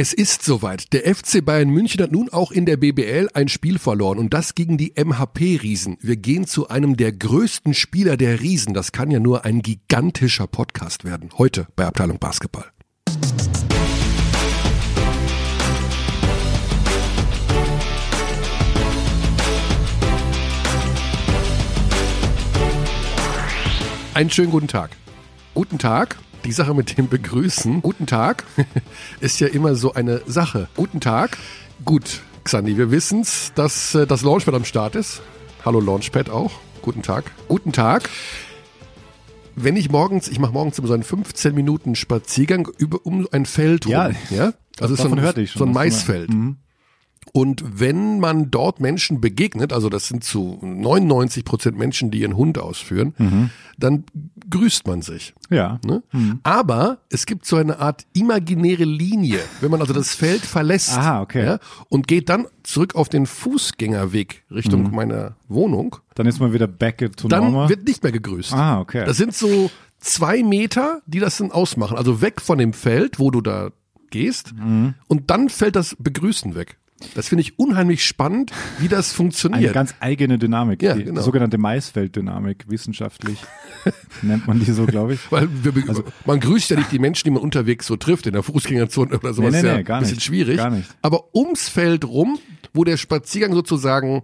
Es ist soweit. Der FC Bayern München hat nun auch in der BBL ein Spiel verloren und das gegen die MHP-Riesen. Wir gehen zu einem der größten Spieler der Riesen. Das kann ja nur ein gigantischer Podcast werden. Heute bei Abteilung Basketball. Einen schönen guten Tag. Guten Tag. Die Sache mit dem Begrüßen. Guten Tag ist ja immer so eine Sache. Guten Tag. Gut, Xandi, wir wissen's, dass äh, das Launchpad am Start ist. Hallo Launchpad auch. Guten Tag. Guten Tag. Wenn ich morgens, ich mache morgens immer so einen 15 Minuten Spaziergang über um ein Feld rum. Ja, ja? Also so davon ein, hörte ich schon, so ein Maisfeld. Und wenn man dort Menschen begegnet, also das sind zu 99 Prozent Menschen, die ihren Hund ausführen, dann grüßt man sich. Ja. Ne? Aber es gibt so eine Art imaginäre Linie, wenn man also das Feld verlässt Aha, okay. ja, und geht dann zurück auf den Fußgängerweg Richtung meiner Wohnung, Dann ist man wieder back to dann normal. wird nicht mehr gegrüßt. ah, okay. Das sind so zwei Meter, die das dann ausmachen. Also weg von dem Feld, wo du da gehst, Mhm. und dann fällt das Begrüßen weg. Das finde ich unheimlich spannend, wie das eine funktioniert. ganz eigene Dynamik, Ja, die genau. sogenannte Maisfelddynamik, wissenschaftlich nennt man die so, glaube ich. Weil wir, Also man grüßt ja nicht die Menschen, die man unterwegs so trifft, in der Fußgängerzone oder sowas. Nee, nee, ja nee, gar ein bisschen nicht. schwierig. Gar nicht. Aber ums Feld rum, wo der Spaziergang sozusagen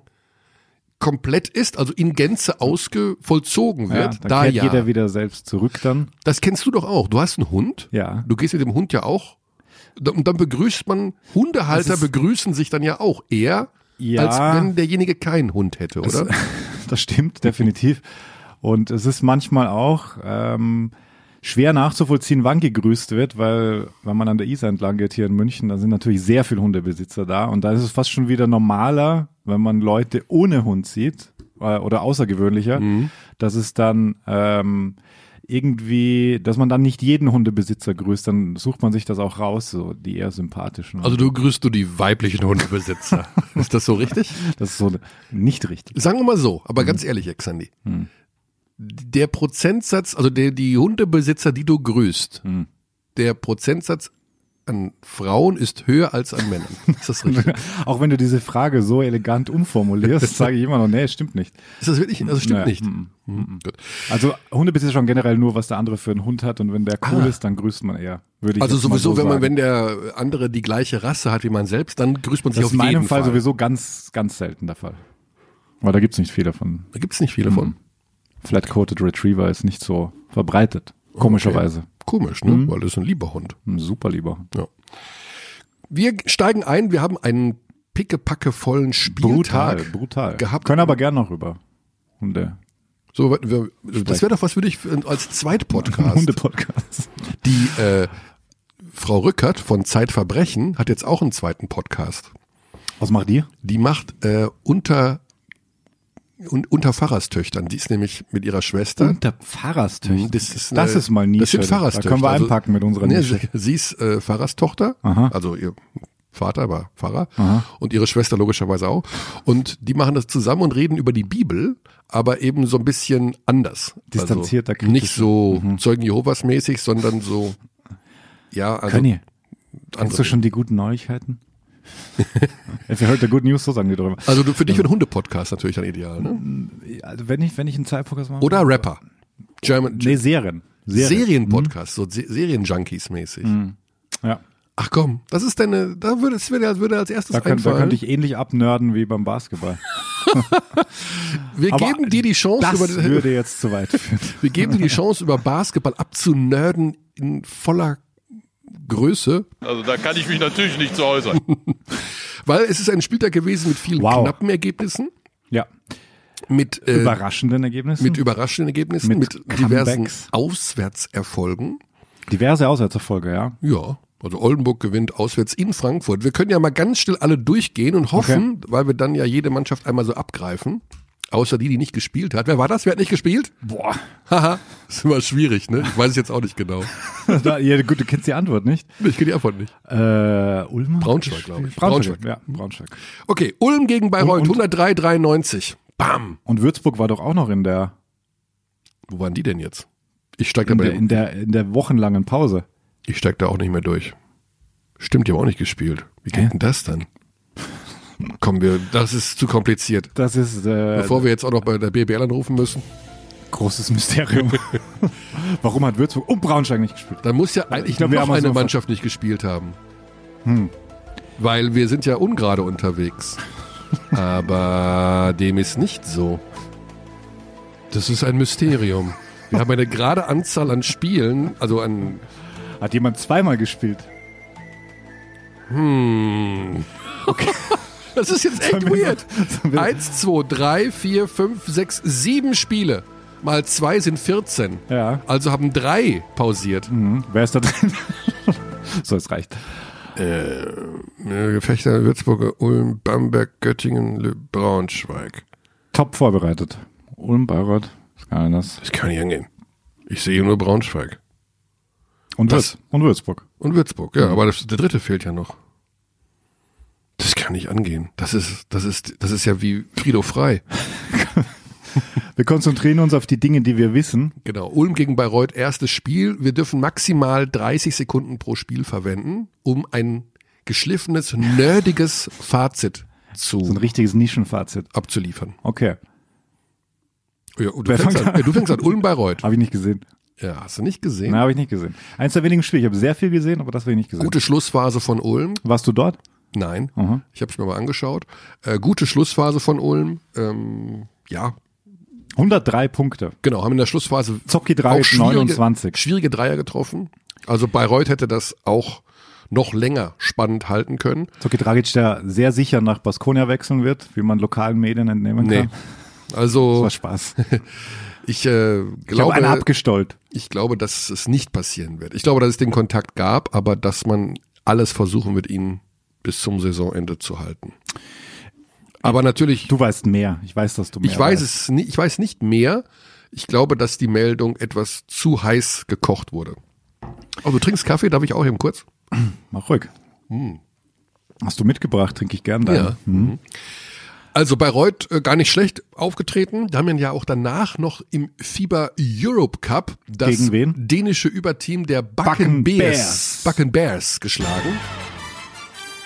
komplett ist, also in Gänze ausge vollzogen Ja, wird, dann da kehrt ja. jeder wieder selbst zurück dann. Das kennst du doch auch. Du hast einen Hund. Ja. Du gehst mit dem Hund ja auch. Und dann begrüßt man, Hundehalter begrüßen sich dann ja auch eher, Ja. als wenn derjenige keinen Hund hätte, oder? Das stimmt, definitiv. Und es ist manchmal auch ähm, schwer nachzuvollziehen, wann gegrüßt wird, weil wenn man an der Isar entlang geht hier in München, da sind natürlich sehr viele Hundebesitzer da und da ist es fast schon wieder normaler, wenn man Leute ohne Hund sieht äh, oder außergewöhnlicher, Mhm. dass es dann ähm, irgendwie, dass man dann nicht jeden Hundebesitzer grüßt, dann sucht man sich das auch raus, so die eher sympathischen. Also du grüßt du die weiblichen Hundebesitzer. ist das so richtig? das ist so nicht richtig. Sagen wir mal so, aber ganz ehrlich, Exandi. Der Prozentsatz, also der, die Hundebesitzer, die du grüßt, Hm. der Prozentsatz an Frauen ist höher als an Männern. Ist das richtig? Auch wenn du diese Frage so elegant umformulierst, sage ich immer noch, nee, stimmt nicht. Ist das wirklich? Also stimmt Nee, nicht. mm, Hm, gut. Also Hundebesitzer schon generell nur, was der andere für einen Hund hat und wenn der cool Ah. ist, dann grüßt man eher. Würde ich Also sowieso, so wenn man, wenn der andere die gleiche Rasse hat wie man selbst, dann grüßt man sich das auf ist in meinem jeden Fall, Fall. sowieso ganz, ganz selten der Fall. Weil da gibt's nicht viele von. Da gibt's nicht viele von. Flat-Coated Retriever ist nicht so verbreitet. Komischerweise. Komisch, ne? Mhm. Weil das ist ein lieber Hund. Ein super lieber. Ja. Wir steigen ein, wir haben einen pickepackevollen Brutal, Spieltag brutal. gehabt. Können aber gern noch über Hunde. So, das wäre doch was für dich als Zweitpodcast. Hunde-Podcast. Die äh, Frau Rückert von Zeitverbrechen hat jetzt auch einen zweiten Podcast. Was macht ihr? Die macht äh, unter un, unter Pfarrerstöchtern. Die ist nämlich mit ihrer Schwester. Unter Pfarrerstöchter. Das ist, Das eine- ist mal Nische. Das sind Da Pfarrerstöchter. können wir Also- einpacken mit unserer Nische. sie, sie ist äh, Pfarrerstochter, Aha. also ihr Vater war Pfarrer Aha. und ihre Schwester logischerweise auch. Und die machen das zusammen und reden über die Bibel, aber eben so ein bisschen anders. Distanzierter, also Nicht so Zeugen Jehovas mäßig, sondern so, ja, also Können ihr? Kennst du schon die guten Neuigkeiten? If you heard the good news, so sagen die drüber. Also für dich wird ein Hundepodcast natürlich dann ideal, ne? Also wenn ich, wenn ich einen Zeitpodcast mache. Oder Rapper. German, Nee, Serien. Serien. Serienpodcast, so Se Serienjunkies mäßig. Ja. Ach komm, das ist deine, da würde es würde, würde als erstes Da, könnt, da einfallen. könnte ich ähnlich abnörden wie beim Basketball. wir Aber geben dir die Chance, Das über, würde jetzt zu weit führen. wir geben dir die Chance, über Basketball abzunörden in voller Größe, Also da kann ich mich natürlich nicht zu äußern. weil es ist ein Spieltag gewesen mit vielen Wow. knappen Ergebnissen, Ja. mit, äh, Überraschenden Ergebnissen. mit überraschenden Ergebnissen, mit, Mit diversen. Auswärtserfolgen. diverse Auswärtserfolge, ja. Ja, also Oldenburg gewinnt auswärts in Frankfurt. Wir können ja mal ganz schnell alle durchgehen und hoffen, weil wir dann ja jede Mannschaft einmal so abgreifen. Außer die, die nicht gespielt hat. Wer war das? Wer hat nicht gespielt? Boah. Haha, ist immer schwierig, ne? Ich weiß es jetzt auch nicht genau. ja, gut, du kennst die Antwort nicht. Ich kenne die Antwort nicht. Äh, Ulm? Braunschweig, glaube ich. Braunschweig. Braunschweig. Ja, Braunschweig. Okay, Ulm gegen Bayreuth, Und- 103,93. Bam. Und Würzburg war doch auch noch in der, Wo waren die denn jetzt? Ich steig da, in bei der, in der, in der wochenlangen Pause. ich steig da auch nicht mehr durch. Stimmt, die haben auch nicht gespielt. Wie geht Hä? denn das dann? Kommen wir, das ist zu kompliziert. Das ist äh, Bevor wir jetzt auch noch bei der BBL anrufen müssen, großes Mysterium. Warum hat Würzburg und Braunschweig nicht gespielt? dann muss ja eigentlich glaub, wir noch haben uns eine noch- Mannschaft nicht gespielt haben. Hm. Weil wir sind ja ungerade unterwegs. Aber dem ist nicht so. Das ist ein Mysterium. Wir haben eine gerade Anzahl an Spielen, also an Hat jemand zweimal gespielt? Hm. Okay. Das ist jetzt echt weird. Eins, zwei, drei, vier, fünf, sechs, sieben Spiele. Mal zwei sind 14. Ja. Also haben drei pausiert. Mhm. Wer ist da drin? so, es reicht. Äh, Gefechter, Würzburg, Ulm, Bamberg, Göttingen, Le Braunschweig. Top vorbereitet. Ulm, Bayreuth, was kann das? Das kann nicht angehen. Ich sehe nur Braunschweig. Und, Was? Würz und Würzburg. Und Würzburg, ja, aber das, der dritte fehlt ja noch. Das kann nicht angehen. Das ist, das ist, das ist ja wie Frido Frei. Wir konzentrieren uns auf die Dinge, die wir wissen. Genau. Ulm gegen Bayreuth, erstes Spiel. Wir dürfen maximal 30 Sekunden pro Spiel verwenden, um ein geschliffenes, nerdiges Fazit zu So ein richtiges Nischenfazit. abzuliefern. Okay, Ja, du, Wer fängst fängt an, ja, du fängst an, Ulm Bayreuth. habe ich nicht gesehen. Ja, hast du nicht gesehen? Nein, habe ich nicht gesehen. Eins der wenigen Spiele. Ich habe sehr viel gesehen, aber das habe ich nicht gesehen. Gute Schlussphase von Ulm. Warst du dort? Nein, Aha. ich habe es mir mal angeschaut. Äh, gute Schlussphase von Ulm. Ähm, ja, 103 Punkte. genau, haben in der Schlussphase Zocki auch Dragic schwierige, 29. schwierige Dreier getroffen. Also Bayreuth hätte das auch noch länger spannend halten können. Zocki Dragic, der sehr sicher nach Baskonia wechseln wird, wie man lokalen Medien entnehmen Nee. kann. Das Also war Spaß. ich äh, Ich glaube, einen abgestollt. ich glaube, dass es nicht passieren wird. Ich glaube, dass es den Kontakt gab, aber dass man alles versuchen wird, ihn bis zum Saisonende zu halten. Aber natürlich, Du weißt mehr. Ich weiß, dass du mehr ich weiß weißt. es nicht, ich weiß nicht mehr. Ich glaube, dass die Meldung etwas zu heiß gekocht wurde. Oh, du trinkst Kaffee, darf ich auch eben kurz? Mach ruhig. Hast du mitgebracht? Trinke ich gern deinen. Ja. Mhm. Also Bayreuth äh, gar nicht schlecht aufgetreten. Die haben ihn ja auch danach noch im FIBA Europe Cup das dänische Überteam der Backen Bakken Bears, Bears. Backen Bears geschlagen.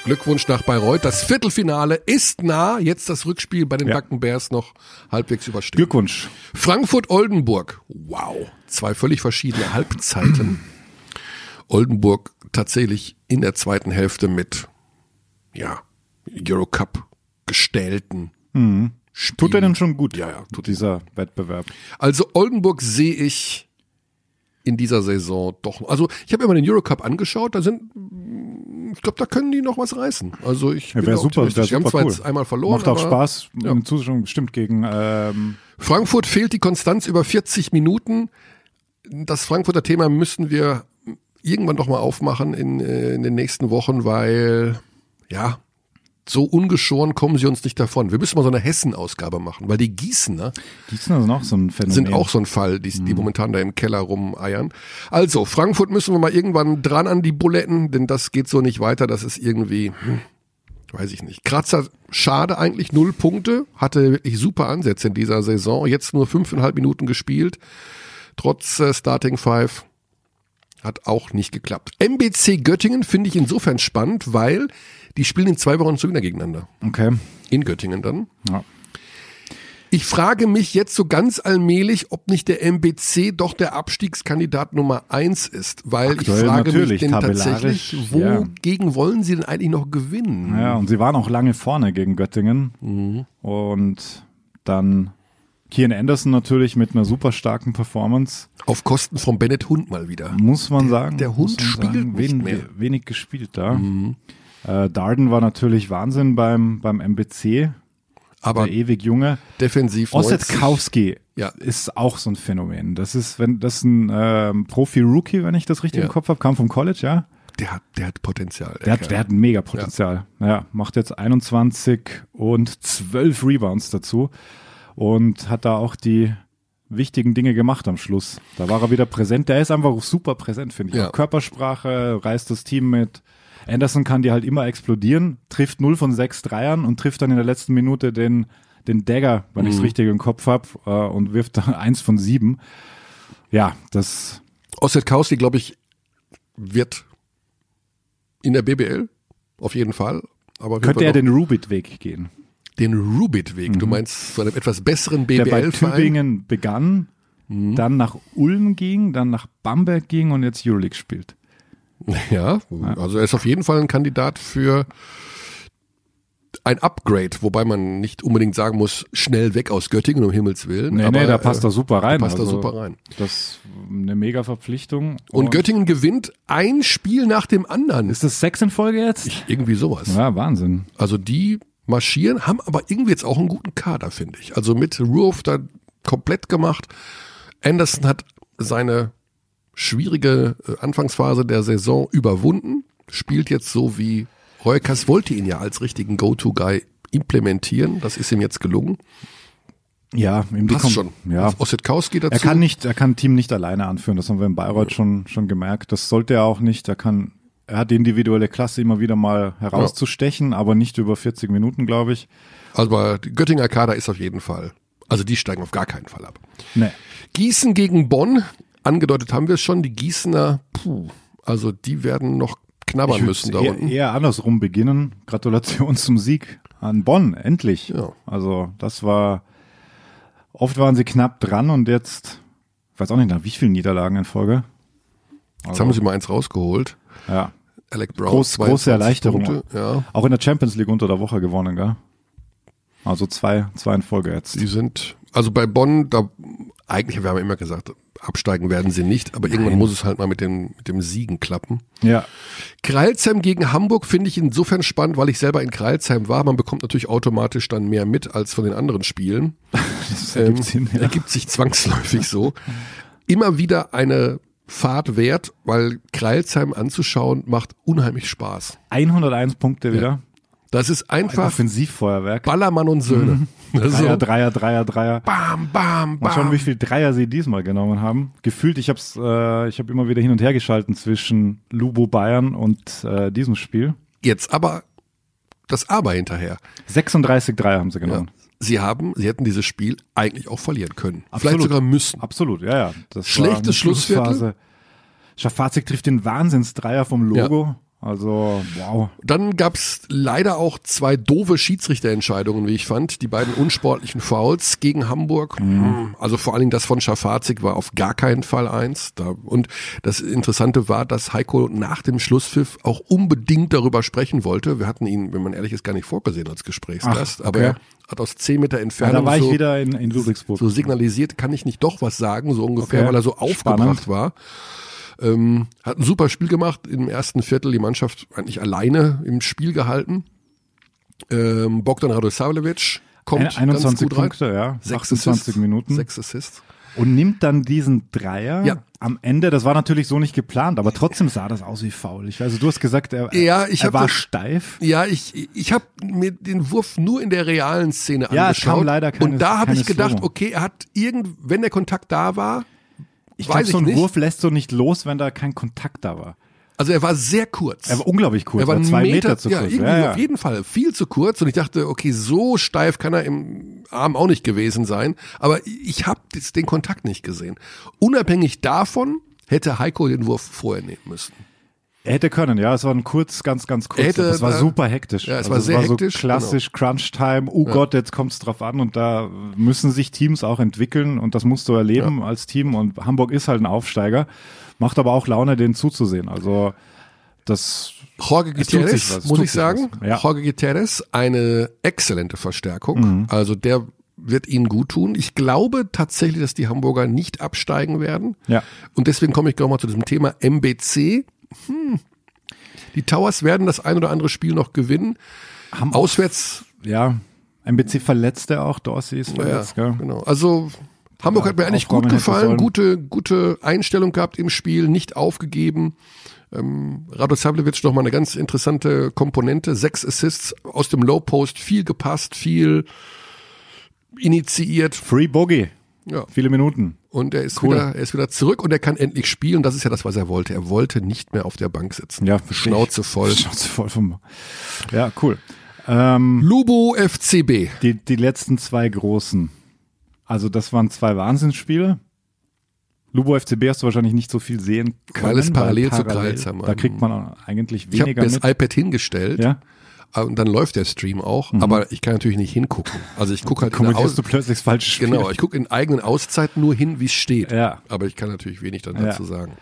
Glückwunsch nach Bayreuth. Das Viertelfinale ist nah. Jetzt das Rückspiel bei den Ja. Backen Bears noch halbwegs überstehen. Glückwunsch. Frankfurt-Oldenburg. Wow. Zwei völlig verschiedene Halbzeiten. Oldenburg tatsächlich in der zweiten Hälfte mit, ja, Eurocup gestellten. Mhm. Tut er denn schon gut? Ja, ja, tut dieser Wettbewerb. Also Oldenburg sehe ich in dieser Saison doch. Also ich habe mir mal den Eurocup angeschaut, da sind, ich glaube, da können die noch was reißen. Also ich Ja, bin super, optimistisch. Die haben zwar cool. jetzt einmal verloren, Macht auch aber Spaß ja. Zuschauer, stimmt, gegen ähm, Frankfurt fehlt die Konstanz über 40 Minuten. Das Frankfurter Thema müssen wir irgendwann doch mal aufmachen in, äh, in den nächsten Wochen, weil ja, so ungeschoren kommen sie uns nicht davon. Wir müssen mal so eine Hessen-Ausgabe machen, weil die Gießener Gießen ist noch so ein Phänomen. sind auch so ein Fall, die, die momentan da im Keller rumeiern. Also, Frankfurt müssen wir mal irgendwann dran an die Buletten, denn das geht so nicht weiter. Das ist irgendwie, hm, weiß ich nicht. Kratzer, schade eigentlich, null Punkte, hatte wirklich super Ansätze in dieser Saison. Jetzt nur fünfeinhalb Minuten gespielt, trotz äh, Starting Five. Hat auch nicht geklappt. MBC Göttingen finde ich insofern spannend, weil die spielen in zwei Wochen wieder gegeneinander. Okay. In Göttingen dann. Ja. Ich frage mich jetzt so ganz allmählich, ob nicht der MBC doch der Abstiegskandidat Nummer eins ist, weil Aktuell ich frage mich denn tatsächlich, ja. wogegen wollen sie denn eigentlich noch gewinnen? ja, und sie waren auch lange vorne gegen Göttingen. Mhm. Und dann Kian Anderson natürlich mit einer super starken Performance. Auf Kosten von Bennett Hund mal wieder. Muss man sagen. der Hund spielt sagen, nicht wen, mehr. Mhm. wenig gespielt da. Äh, Darden war natürlich Wahnsinn beim, beim MBC. Aber der ewig junge. defensiv 90. Ossetkowski Ja. ist auch so ein Phänomen. Das ist, wenn das ist ein ähm, Profi-Rookie, wenn ich das richtig Ja. im Kopf habe, kam vom College, ja. Der hat, der hat Potenzial. Der hat, Kerl. der hat ein mega Potenzial. Ja. macht jetzt 21 und 12 Rebounds dazu und hat da auch die wichtigen Dinge gemacht am Schluss. Da war er wieder präsent. Der ist einfach super präsent, finde ich. Ja. Körpersprache, reißt das Team mit. Anderson kann die halt immer explodieren, trifft 0 von 6 Dreiern und trifft dann in der letzten Minute den, den Dagger, wenn ich es richtig im Kopf habe, äh, und wirft dann 1 von 7. Ja, das Ossetkowski, glaube ich, wird in der BBL, auf jeden Fall. Aber Könnte er den Rubit-Weg gehen, den Rubit-Weg. Du meinst zu einem etwas besseren Mhm. der bei BBL-Verein? Tübingen begann, Mhm. dann nach Ulm ging, dann nach Bamberg ging und jetzt Euroleague spielt. Ja, also er ist auf jeden Fall ein Kandidat für ein Upgrade, wobei man nicht unbedingt sagen muss, schnell weg aus Göttingen, um Himmels Willen. Nee, aber, nee, da passt äh, er super rein. passt da also, super rein. Das ist eine mega Verpflichtung. Und Göttingen gewinnt ein Spiel nach dem anderen. Ist das sechs in Folge jetzt? Irgendwie sowas. Ja, Wahnsinn. Also die marschieren, haben aber irgendwie jetzt auch einen guten Kader, finde ich. Also mit Ruoff da komplett gemacht. Anderson hat seine schwierige äh, Anfangsphase der Saison überwunden, spielt jetzt so wie Reukas wollte ihn ja als richtigen Go-To-Guy implementieren. Das ist ihm jetzt gelungen. Ja, ihm Passt Kom- schon. Ja, Ossetkowski dazu. er kann nicht, er kann ein Team nicht alleine anführen. Das haben wir in Bayreuth schon, schon gemerkt. Das sollte er auch nicht. Er kann, er hat die individuelle Klasse immer wieder mal herauszustechen, aber nicht über 40 Minuten, glaube ich. Aber die Göttinger Kader ist auf jeden Fall. Also die steigen auf gar keinen Fall ab. Nee. Gießen gegen Bonn, angedeutet haben wir es schon, die Gießener, puh, also die werden noch knabbern müssen da eher, unten. eher andersrum beginnen. Gratulation zum Sieg an Bonn, endlich. Ja. Also das war, oft waren sie knapp dran und jetzt, ich weiß auch nicht nach wie vielen Niederlagen in Folge. Jetzt haben sie mal eins rausgeholt. Ja. Alec Brown. Groß, 22 große Erleichterung. Punkte, ja. Auch in der Champions League unter der Woche gewonnen, gell? Also zwei, zwei in Folge jetzt. Die sind, also bei Bonn, da, eigentlich, wir haben immer gesagt, absteigen werden sie nicht, aber irgendwann muss es halt mal mit dem, mit dem Siegen klappen. Ja. Kreilsheim gegen Hamburg finde ich insofern spannend, weil ich selber in Kreilsheim war. Man bekommt natürlich automatisch dann mehr mit als von den anderen Spielen. Das ergibt Ähm, Sinn, ja. Ergibt sich zwangsläufig so. Immer wieder eine Fahrt wert, weil Kreilsheim anzuschauen macht unheimlich Spaß. 101 Punkte wieder. Das ist Ein einfach Offensivfeuerwerk. Ballermann und Söhne. Also, Dreier, Dreier, Dreier, Dreier. bam, bam, Mal schauen, wie bam. viel Dreier sie diesmal genommen haben. Gefühlt, ich hab's, äh, ich habe immer wieder hin und her geschalten zwischen Lubo Bayern und äh, diesem Spiel. Jetzt aber das Aber hinterher. 36 Dreier haben sie Ja. genommen. Sie haben, sie hätten dieses Spiel eigentlich auch verlieren können. Absolut. Vielleicht sogar müssen. Absolut, ja, ja. Das Schlechtes Schlussviertel. Schlussphase. Schafazik trifft den Wahnsinnsdreier vom Logo. Also, wow. Dann gab's leider auch zwei doofe Schiedsrichterentscheidungen, wie ich fand. Die beiden unsportlichen Fouls gegen Hamburg. Hm, Also vor allen Dingen das von Schafazik war auf gar keinen Fall eins. Und das Interessante war, dass Heiko nach dem Schlusspfiff auch unbedingt darüber sprechen wollte. Wir hatten ihn, wenn man ehrlich ist, gar nicht vorgesehen als Gesprächsgast. Ach, Aber okay. er hat aus zehn Meter Ja, Entfernung da war ich so, wieder in, in so signalisiert, kann ich nicht doch was sagen, so ungefähr, Okay. weil er so aufgebracht Spannend. war. Ähm, hat ein super Spiel gemacht, im ersten Viertel die Mannschaft eigentlich alleine im Spiel gehalten. Ähm, Bogdan Radosavljevic kommt Ein- 21 ganz gut rein. Punkte, ja. Sechs 28 Assists, Minuten. Sechs Assists. Und nimmt dann diesen Dreier Ja. am Ende. Das war natürlich so nicht geplant, aber trotzdem sah das aus wie faul. Ich weiß, du hast gesagt, er, Ja, er war das- steif. Ja, ich, ich habe mir den Wurf nur in der realen Szene Ja, es angeschaut. kam leider keine- und da habe ich gedacht, okay, er hat irgend, wenn der Kontakt da war, Ich weiß glaube, so ein nicht. Wurf lässt so nicht los, wenn da kein Kontakt da war. Also er war sehr kurz. Er war unglaublich kurz, Er war zwei Meter, Meter, zu ja, kurz. irgendwie Ja, ja. auf jeden Fall viel zu kurz. Und ich dachte, okay, so steif kann er im Arm auch nicht gewesen sein. Aber ich habe den Kontakt nicht gesehen. Unabhängig davon hätte Heiko den Wurf vorher nehmen müssen. Er hätte können, ja. Es war ein kurz, ganz, ganz kurz. Er hätte Das war super hektisch. Ja, es Also war sehr war hektisch, So klassisch Crunch-Time. Oh Gott, jetzt kommt's drauf an. Und da müssen sich Teams auch entwickeln. Und das musst du erleben als Team. Und Hamburg ist halt ein Aufsteiger. Macht aber auch Laune, denen zuzusehen. Also, das, Jorge Es Gutierrez, was, es muss ich sagen. was. Ja. Mhm. Jorge Gutierrez, eine exzellente Verstärkung. Also der wird ihnen gut tun. Ich glaube tatsächlich, dass die Hamburger nicht absteigen werden. ja. Und deswegen komme ich gleich mal zu diesem Thema MBC. Hm. Die Towers werden das ein oder andere Spiel noch gewinnen. Haben Auswärts, ja. MBC verletzte auch. Dorsey ist ja, verletzt, gell? genau. Also Hamburg hat mir eigentlich gut gefallen, gute, gute Einstellung gehabt im Spiel, nicht aufgegeben. Ähm, Radosavljevic nochmal eine ganz interessante Komponente. Sechs Assists aus dem Low Post, viel gepasst, viel initiiert. Free Bogey. Ja. Viele Minuten. Und er ist Cool. wieder, er ist wieder zurück und er kann endlich spielen. Das ist ja das, was er wollte. Er wollte nicht mehr auf der Bank sitzen. Ja, ich. Schnauze voll. Schnauze voll vom. Ja, cool. Ähm, Lubo FCB. die, die letzten zwei großen. Also das waren zwei Wahnsinnsspiele. Lubo FCB hast du wahrscheinlich nicht so viel sehen können. Weil es parallel zu Kreilsheim Da kriegt man eigentlich Ich habe weniger das iPad hingestellt Ja? Äh, und dann läuft der Stream auch, aber ich kann natürlich nicht hingucken. Also ich gucke halt in Aus du plötzlich das falsche Spiel. Genau, ich gucke in eigenen Auszeiten nur hin, wie es steht. Ja. Aber ich kann natürlich wenig dann Ja. dazu sagen.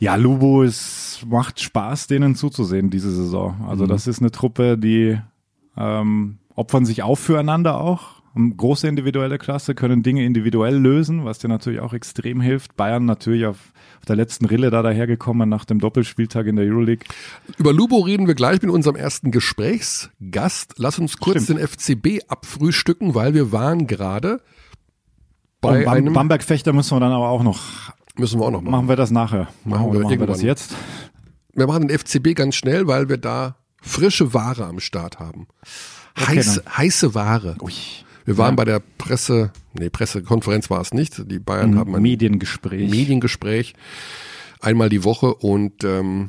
Ja, Lubo, es macht Spaß, denen zuzusehen diese Saison. Also Mhm. das ist eine Truppe, die ähm, opfern sich auf füreinander auch. Haben Große individuelle Klasse, können Dinge individuell lösen, was dir natürlich auch extrem hilft. Bayern natürlich auf, auf der letzten Rille da dahergekommen nach dem Doppelspieltag in der Euroleague. Über Lubo reden wir gleich mit unserem ersten Gesprächsgast. Lass uns kurz Stimmt. den FCB abfrühstücken, weil wir waren gerade bei Bam einem, Bamberg-Fechter müssen wir dann aber auch noch, müssen wir auch noch machen. machen wir das nachher. Machen Machen, wir machen wir das jetzt? Wir machen den FCB ganz schnell, weil wir da frische Ware am Start haben. Heiße, heiße Ware. Ui. Wir waren Ja. bei der Presse, nee, Pressekonferenz war es nicht. Die Bayern haben ein Mediengespräch. Mediengespräch einmal die Woche und ähm,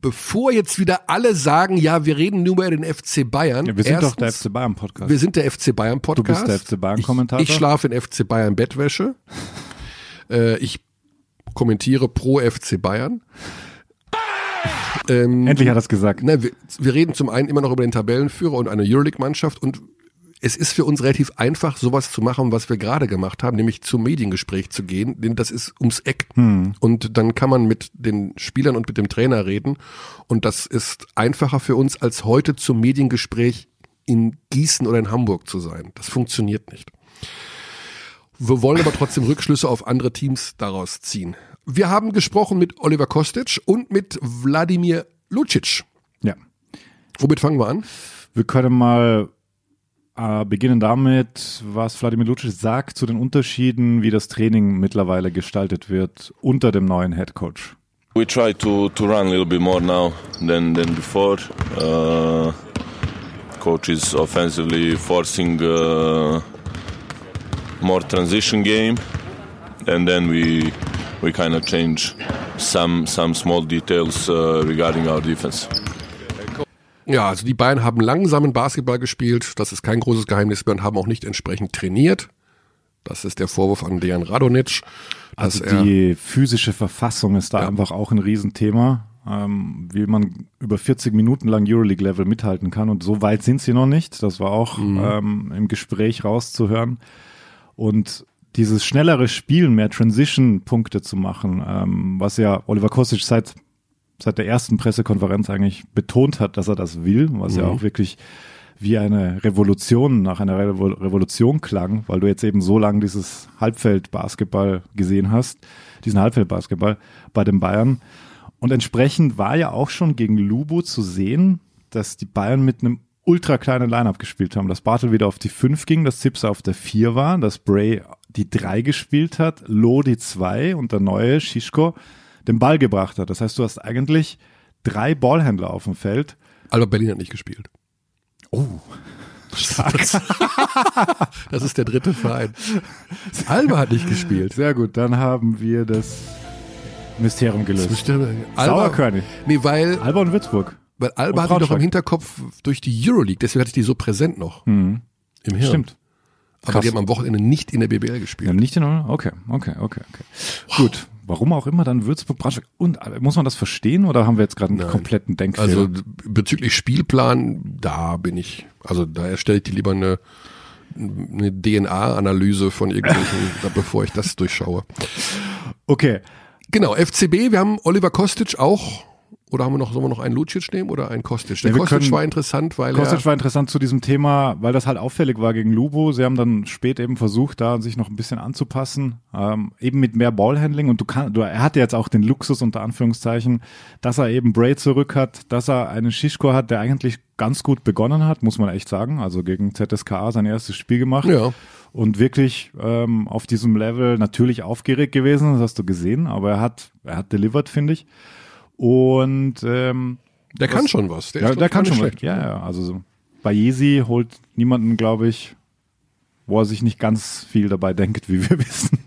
bevor jetzt wieder alle sagen, ja, wir reden nur über den FC Bayern. ja, wir sind doch der erstens, FC Bayern Podcast. Wir sind der FC Bayern Podcast. Du bist der FC Bayern Kommentator. Ich, ich schlafe in FC Bayern Bettwäsche. äh, ich kommentiere pro FC Bayern. Ähm, Endlich hat er es gesagt. na, wir, wir reden zum einen immer noch über den Tabellenführer und eine Euroleague-Mannschaft und es ist für uns relativ einfach, sowas zu machen, was wir gerade gemacht haben, nämlich zum Mediengespräch zu gehen, denn das ist ums Eck. Und dann kann man mit den Spielern und mit dem Trainer reden. Und das ist einfacher für uns, als heute zum Mediengespräch in Gießen oder in Hamburg zu sein. Das funktioniert nicht. Wir wollen aber trotzdem Rückschlüsse auf andere Teams daraus ziehen. Wir haben gesprochen mit Oliver Kostic und mit Wladimir Lucic. Ja. Womit fangen wir an? Wir können mal äh, beginnen damit, was Vladimir Lucic sagt zu den Unterschieden, wie das Training mittlerweile gestaltet wird unter dem neuen Head Coach. We try to, to run a little bit more now than, than before. Uh, coach is offensively forcing uh, more transition game, and then we we kind of change some some small details uh, regarding our defense. Ja, also die Bayern haben langsamen Basketball gespielt, das ist kein großes Geheimnis mehr und haben auch nicht entsprechend trainiert. Das ist der Vorwurf an Dejan Radonic, dass Also die physische Verfassung ist da Ja. einfach auch ein Riesenthema, ähm, wie man über 40 Minuten lang Euroleague-Level mithalten kann. Und so weit sind sie noch nicht. Das war auch Mhm. ähm, im Gespräch rauszuhören. Und dieses schnellere Spielen, mehr Transition-Punkte zu machen, ähm, was ja Oliver Kostic seit, seit der ersten Pressekonferenz eigentlich betont hat, dass er das will, was ja Mhm. auch wirklich wie eine Revolution nach einer Revo Revolution klang, weil du jetzt eben so lange dieses Halbfeld-Basketball gesehen hast, diesen Halbfeld-Basketball bei den Bayern. Und entsprechend war ja auch schon gegen Lubo zu sehen, dass die Bayern mit einem ultra kleinen Line-Up gespielt haben. Dass Bartel wieder auf die 5 ging, dass Zipser auf der 4 war, dass Bray die 3 gespielt hat, Loh die 2 und der neue Shishko den Ball gebracht hat. Das heißt, du hast eigentlich drei Ballhändler auf dem Feld. Alba Berlin hat nicht gespielt. Oh, Das, das ist der dritte Verein. Alba hat nicht gespielt. Sehr gut, dann haben wir das Mysterium gelöst. Alba, Sauerkörnig. nee, weil, Alba und Würzburg. weil Alba hatte ich doch im. Hinterkopf durch die Euroleague, deswegen hatte ich die so präsent noch im Hirn. Stimmt. Aber Krass. die haben am Wochenende nicht in der BBL Ja, gespielt. nicht in Ordnung? Okay, okay, okay, okay. Gut. Warum auch immer dann Würzburg, Braunschweig. Und muss man das verstehen oder haben wir jetzt gerade einen kompletten Denkfehler? Also bezüglich Spielplan, da bin ich, also da erstelle ich dir lieber eine, eine DNA-Analyse von irgendwelchen, bevor ich das durchschaue. okay. Genau, FCB, wir haben Oliver Kostic auch, oder haben wir noch, sollen wir noch einen Lucic nehmen oder einen Kostic? Der Ja, Kostic war interessant, weil Kostic war interessant zu diesem Thema, weil das halt auffällig war gegen Lubo. Sie haben dann spät eben versucht, da sich noch ein bisschen anzupassen, ähm, eben mit mehr Ballhandling. Und du kannst, du, er hatte jetzt auch den Luxus unter Anführungszeichen, dass er eben Bray zurück hat, dass er einen Shishko hat, der eigentlich ganz gut begonnen hat, muss man echt sagen. Also gegen ZSKA sein erstes Spiel gemacht. ja, und wirklich ähm, auf diesem Level natürlich aufgeregt gewesen, das hast du gesehen, aber er hat, er hat delivered, finde ich. Und ähm, der kann schon was. Der, ja, ist, der kann schon gar was. Ja, ja, also so. bei Jesi holt niemanden, glaube ich, wo er sich nicht ganz viel dabei denkt, wie wir wissen.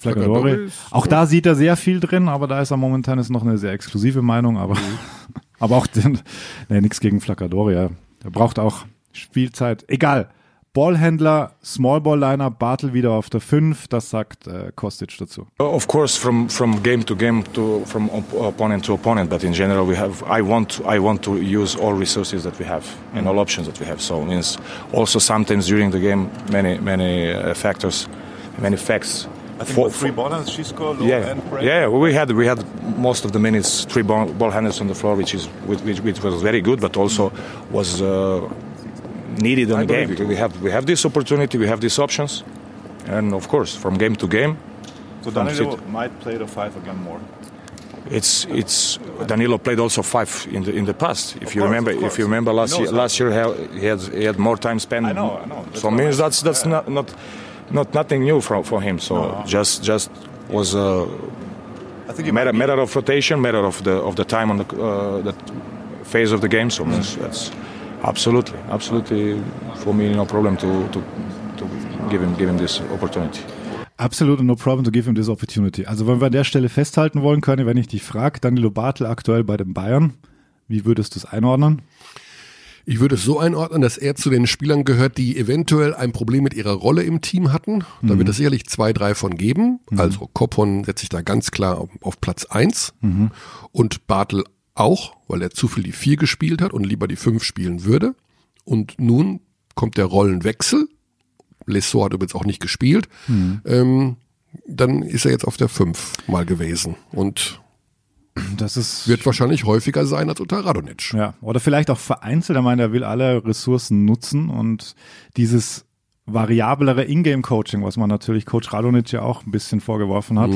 Flacadori. ist- Auch da sieht er sehr viel drin, aber da ist er momentan ist noch eine sehr exklusive Meinung, aber, aber auch den, nee, nichts gegen Flacadori. Der braucht auch Spielzeit. Egal. Ballhändler, Small Ball Liner, Bartel wieder auf der 5. Das sagt äh, Kostic dazu. Of course, from from game to game, to from op opponent to opponent. But in general, we have. I want. I want to use all resources that we have and all options that we have. So means also sometimes during the game, many many uh, factors, many facts. I think with three ballers, Cisco, low Yeah, and break. yeah. We had we had most of the minutes three ball, ball handlers on the floor, which is which, which, which was very good, but also was uh, needed on I the game. believe. We have we have this opportunity, we have these options, and of course, from game to game, So Danilo might play the five again more. it's it's Danilo played also five in the in the past. If you course, remember, if you remember last year, last year he he had he had more time spent. I know, I know. That's So what means that's that's yeah. not not not nothing new for for him. So No. just just was a I think matter matter of rotation, matter of the of the time on the uh, that phase of the game. So means that's absolutely absolutely for me no problem to to, to give him give him this opportunity. Absolut no problem to give him this opportunity. Also wenn wir an der Stelle festhalten wollen können, wenn ich dich frage, Danilo Bartel aktuell bei den Bayern, wie würdest du es einordnen? Ich würde es so einordnen, dass er zu den Spielern gehört, die eventuell ein Problem mit ihrer Rolle im Team hatten. Da wird es sicherlich zwei, drei von geben. Also Koppon setze ich da ganz klar auf, auf Platz eins Und Bartel auch, weil er zu viel die vier gespielt hat und lieber die fünf spielen würde. Und nun kommt der Rollenwechsel. Lesso hat übrigens auch nicht gespielt. Ähm, dann ist er jetzt auf der fünf mal gewesen und Das ist wird wahrscheinlich häufiger sein als unter Radonic. Ja, oder vielleicht auch vereinzelt. Er meint, er will alle Ressourcen nutzen und dieses variablere Ingame-Coaching, was man natürlich Coach Radonic ja auch ein bisschen vorgeworfen hat,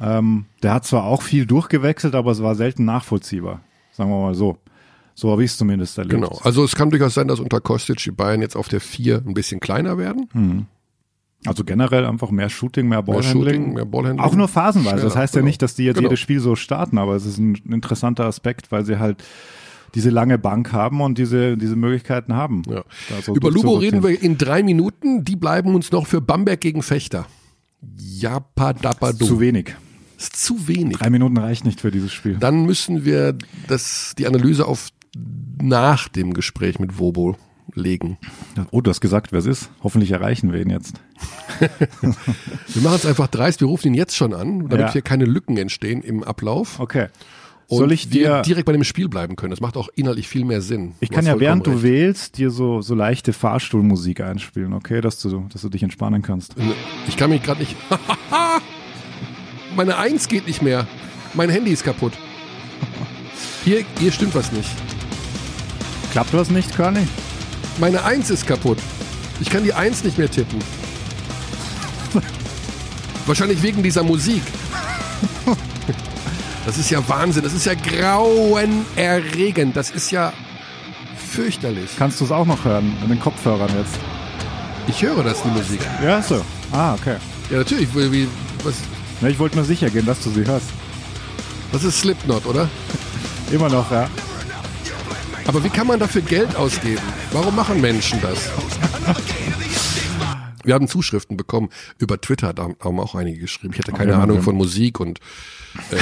ähm, der hat zwar auch viel durchgewechselt, aber es war selten nachvollziehbar. Sagen wir mal so. So habe ich es zumindest erlebt. Genau. Also es kann durchaus sein, dass unter Kostic die Bayern jetzt auf der vier ein bisschen kleiner werden. Also generell einfach mehr Shooting, mehr Mehr Ballhandling. Shooting, mehr Ballhandling. Auch nur phasenweise. Das heißt ja genau. nicht, dass die jetzt Genau. jedes Spiel so starten, aber es ist ein interessanter Aspekt, weil sie halt diese lange Bank haben und diese, diese Möglichkeiten haben. Ja. so Über Lubo durchzurotieren. reden wir in drei Minuten. Die bleiben uns noch für Bamberg gegen Fechter. Japadapadu. Zu wenig. Ist zu wenig. Drei Minuten reicht nicht für dieses Spiel. Dann müssen wir das, die Analyse auf nach dem Gespräch mit Wobo legen. Oh, du hast gesagt, wer es ist. Hoffentlich erreichen wir ihn jetzt. Wir machen es einfach dreist. Wir rufen ihn jetzt schon an, damit Ja. hier keine Lücken entstehen im Ablauf. Okay. Und Soll ich dir, direkt bei dem Spiel bleiben können. Das macht auch inhaltlich viel mehr Sinn. ich Du kann ja während du recht. wählst, dir so, so leichte Fahrstuhlmusik einspielen, okay, dass du, dass du dich entspannen kannst. Ich kann mich gerade nicht. Meine Eins geht nicht mehr. Mein Handy ist kaputt. Hier, hier stimmt was nicht. Klappt was nicht, Körny? Meine Eins ist kaputt. Ich kann die Eins nicht mehr tippen. Wahrscheinlich wegen dieser Musik. Das ist ja Wahnsinn. Das ist ja grauenerregend. Das ist ja fürchterlich. Kannst du es auch noch hören, in den Kopfhörern jetzt? Ich höre das, die Musik. Ja, so. Ah, okay. Ja, natürlich. Wie, was, Na, ich wollte nur sicher gehen, dass du sie hörst. das ist Slipknot, oder? Immer noch, ja. Aber wie kann man dafür Geld ausgeben? Warum machen Menschen das? Wir haben Zuschriften bekommen über Twitter, da haben auch einige geschrieben. Ich hatte keine Okay, Ahnung okay. von Musik und äh,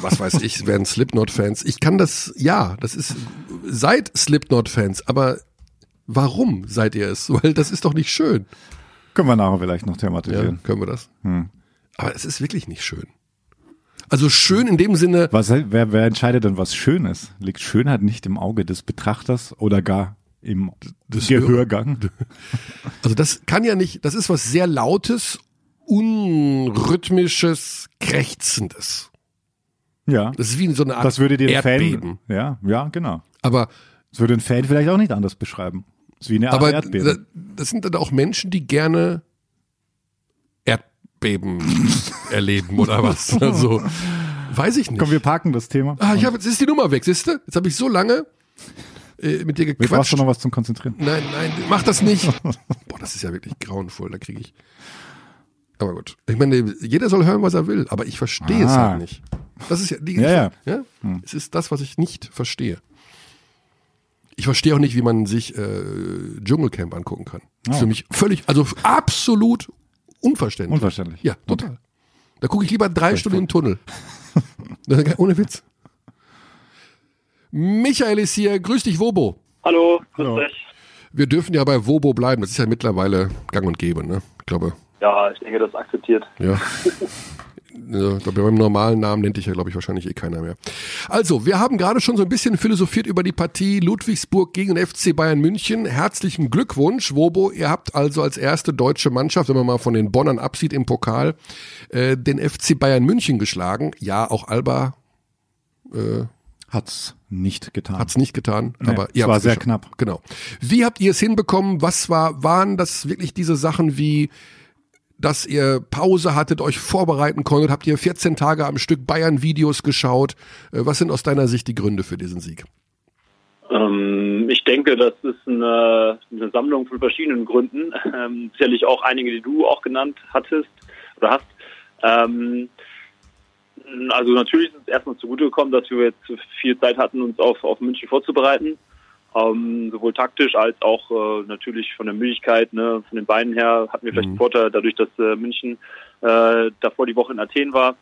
was weiß ich, werden Slipknot-Fans. Ich kann das, ja, das ist, seid Slipknot-Fans, aber warum seid ihr es? Weil das ist doch nicht schön. Können wir nachher vielleicht noch Ja, thematisieren. können wir das? Hm. Aber es ist wirklich nicht schön. Also schön in dem Sinne, Was, wer, wer entscheidet denn, was schön ist? Liegt Schönheit nicht im Auge des Betrachters oder gar im Des Gehörgang? Also das kann ja nicht, das ist was sehr Lautes, unrhythmisches, krächzendes. Ja. Das ist wie so eine Art Das würde den Erdbeben. Fan, ja, ja, genau. Aber, Das würde ein Fan vielleicht auch nicht anders beschreiben. Das ist wie eine Art aber Erdbeben. da- das sind dann auch Menschen, die gerne Erdbeben erleben oder was. Also, weiß ich nicht. Komm, wir parken das Thema. ah, ich habe jetzt ist die Nummer weg, siehst du? Jetzt habe ich so lange äh, mit dir brauchst gequatscht. du noch was zum Konzentrieren. Nein, nein, mach das nicht. Boah, das ist ja wirklich grauenvoll, da kriege ich. Aber gut. Ich meine, jeder soll hören, was er will, aber ich verstehe es Ah. halt nicht. Das ist ja, die, Ja, ja. Es ist das, was ich nicht verstehe. Ich verstehe auch nicht, wie man sich äh, Dschungelcamp angucken kann. Ah. für mich völlig, also absolut unverständlich. Unverständlich. Ja, total. Da gucke ich lieber drei Stunden in den Tunnel. Ohne Witz. Michael ist hier. Grüß dich, Wobo. Hallo, grüß Hallo. dich. Wir dürfen ja bei Wobo bleiben. Das ist ja mittlerweile gang und gäbe, ne? Ich glaube. Ja, ich denke, das akzeptiert. Ja. Ich glaube, beim normalen Namen nennt dich ja, glaube ich, wahrscheinlich eh keiner mehr. Also, wir haben gerade schon so ein bisschen philosophiert über die Partie Ludwigsburg gegen den FC Bayern München. Herzlichen Glückwunsch, Wobo. Ihr habt also als erste deutsche Mannschaft, wenn man mal von den Bonnern absieht im Pokal, äh, den FC Bayern München geschlagen. Ja, auch Alba äh, Hat's nicht getan. hat's nicht getan, Nee, aber es ihr war habt's sehr knapp. Genau. Wie habt ihr es hinbekommen? Was war, waren das wirklich diese Sachen wie, dass ihr Pause hattet, euch vorbereiten konntet? Habt ihr 14 Tage am Stück Bayern-Videos geschaut? Äh, Was sind aus deiner Sicht die Gründe für diesen Sieg? Ähm, ich denke, das ist eine, eine Sammlung von verschiedenen Gründen. Ähm, sicherlich auch einige, die du auch genannt hattest oder hast. Ähm, also natürlich ist es erstmal zugute gekommen, dass wir jetzt viel Zeit hatten, uns auf, auf München vorzubereiten. Ähm, sowohl taktisch als auch äh, natürlich von der Müdigkeit, ne, von den Beinen her hatten wir vielleicht einen Vorteil, dadurch, dass äh, München äh, davor die Woche in Athen war,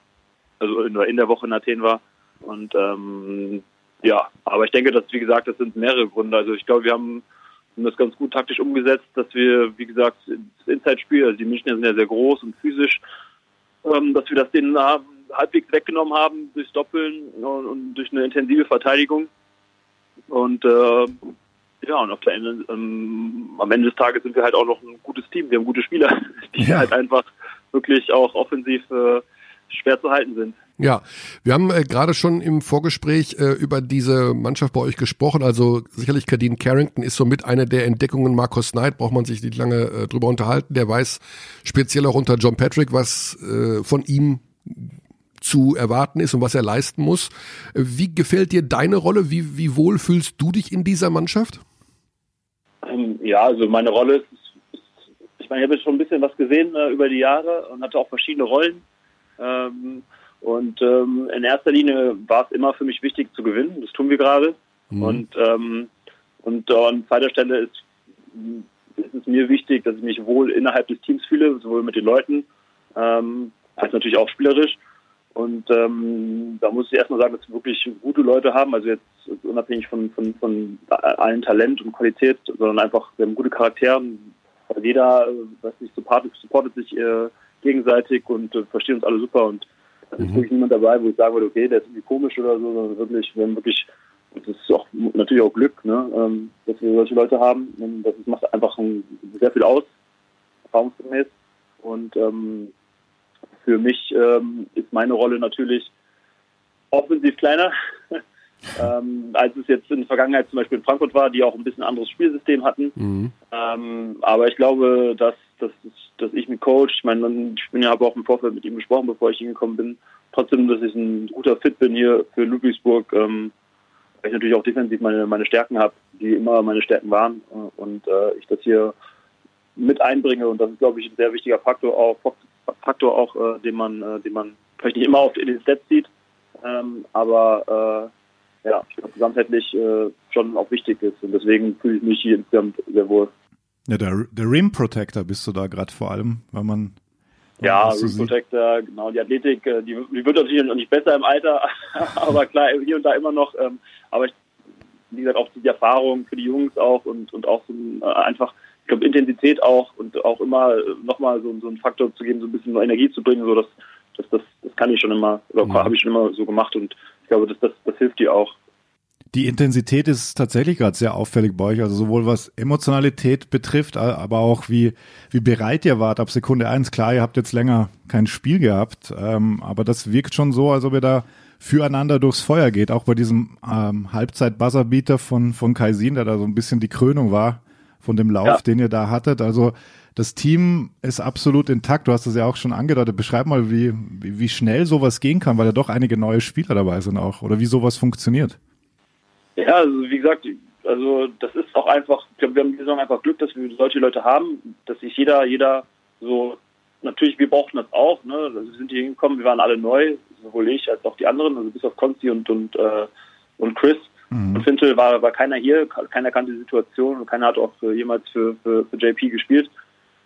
also in, in der Woche in Athen war. Und ähm, ja, aber ich denke, dass wie gesagt, das sind mehrere Gründe. Also ich glaube, wir haben das ganz gut taktisch umgesetzt, dass wir, wie gesagt, das Inside-Spiel, also die Münchner sind ja sehr groß und physisch, ähm, dass wir das denen halbwegs weggenommen haben durchs Doppeln und, und durch eine intensive Verteidigung. Und äh, ja, und auf der Ende, ähm, am Ende des Tages sind wir halt auch noch ein gutes Team. Wir haben gute Spieler, die Ja. halt einfach wirklich auch offensiv äh, schwer zu halten sind. Ja, wir haben äh, gerade schon im Vorgespräch äh, über diese Mannschaft bei euch gesprochen. Also sicherlich Kadeen Carrington ist somit eine der Entdeckungen. Marcus Knight braucht man sich nicht lange äh, drüber unterhalten. Der weiß speziell auch unter John Patrick, was äh, von ihm zu erwarten ist und was er leisten muss. Wie gefällt dir deine Rolle? Wie, wie wohl fühlst du dich in dieser Mannschaft? Ähm, ja, also meine Rolle ist, ist ich meine, ich habe jetzt schon ein bisschen was gesehen äh, über die Jahre und hatte auch verschiedene Rollen. Ähm, und ähm, in erster Linie war es immer für mich wichtig zu gewinnen. Das tun wir gerade. Und ähm, und äh, an zweiter Stelle ist, ist es mir wichtig, dass ich mich wohl innerhalb des Teams fühle, sowohl mit den Leuten ähm, als natürlich auch spielerisch. Und ähm, da muss ich erstmal sagen, dass wir wirklich gute Leute haben, also jetzt unabhängig von, von, von allen Talent und Qualität, sondern einfach, wir haben gute Charaktere. Also jeder, äh, weiß nicht, supportet, supportet sich äh, gegenseitig und äh, versteht uns alle super. Und da ist wirklich niemand dabei, wo ich sagen würde, okay, der ist irgendwie komisch oder so, sondern wirklich, wir haben wirklich, das ist auch natürlich auch Glück, ne, ähm, dass wir solche Leute haben. Und das macht einfach ein, sehr viel aus, erfahrungsgemäß. Und ähm, für mich ähm, ist meine Rolle natürlich offensiv kleiner, ähm, als es jetzt in der Vergangenheit zum Beispiel in Frankfurt war, die auch ein bisschen anderes Spielsystem hatten. Ähm, aber ich glaube, dass, dass, dass ich mit Coach, ich meine, ich bin ja habe auch im Vorfeld mit ihm gesprochen, bevor ich hingekommen bin, trotzdem, dass ich ein guter Fit bin hier für Ludwigsburg, ähm, weil ich natürlich auch defensiv meine, meine Stärken habe, die immer meine Stärken waren äh, und äh, ich das hier mit einbringe und das ist, glaube ich, ein sehr wichtiger Faktor auch, Faktor auch, äh, den man, äh, den man vielleicht nicht immer auf in den Stats sieht, ähm, aber äh, ja, gesamtheitlich äh, schon auch wichtig ist und deswegen fühle ich mich hier insgesamt sehr wohl. Ja, der, der Rim Protector bist du da gerade vor allem, weil man Ja, Rim. Protector, genau, die Athletik, äh, die, die wird natürlich noch nicht besser im Alter, aber klar, hier und da immer noch. Ähm, aber ich, wie gesagt, auch die Erfahrung für die Jungs auch und, und auch so ein, äh, einfach, ich glaube, Intensität auch und auch immer äh, nochmal so, so einen Faktor zu geben, so ein bisschen Energie zu bringen, so das, das, das, das kann ich schon immer, oder Mhm. habe ich schon immer so gemacht und ich glaube, das, das, das hilft dir auch. Die Intensität ist tatsächlich gerade sehr auffällig bei euch, also sowohl was Emotionalität betrifft, aber auch wie, wie bereit ihr wart ab Sekunde eins. Klar, ihr habt jetzt länger kein Spiel gehabt, ähm, aber das wirkt schon so, als ob ihr da füreinander durchs Feuer geht, auch bei diesem ähm, Halbzeit-Buzzerbeater von, von Kaisin, der da so ein bisschen die Krönung war von dem Lauf, Ja. den ihr da hattet. Also das Team ist absolut intakt. Du hast es ja auch schon angedeutet. Beschreib mal, wie, wie, wie schnell sowas gehen kann, weil ja doch einige neue Spieler dabei sind auch. Oder wie sowas funktioniert. Ja, also wie gesagt, also das ist auch einfach, ich glaube, wir haben die Saison einfach Glück, dass wir solche Leute haben, dass sich jeder, jeder so, natürlich, wir brauchten das auch, ne? Also wir sind hier hingekommen, wir waren alle neu, sowohl ich als auch die anderen, also bis auf Konsti und und äh, und Chris. Und Fintel war, war keiner hier, keiner kannte die Situation und keiner hat auch für, jemals für, für, für JP gespielt.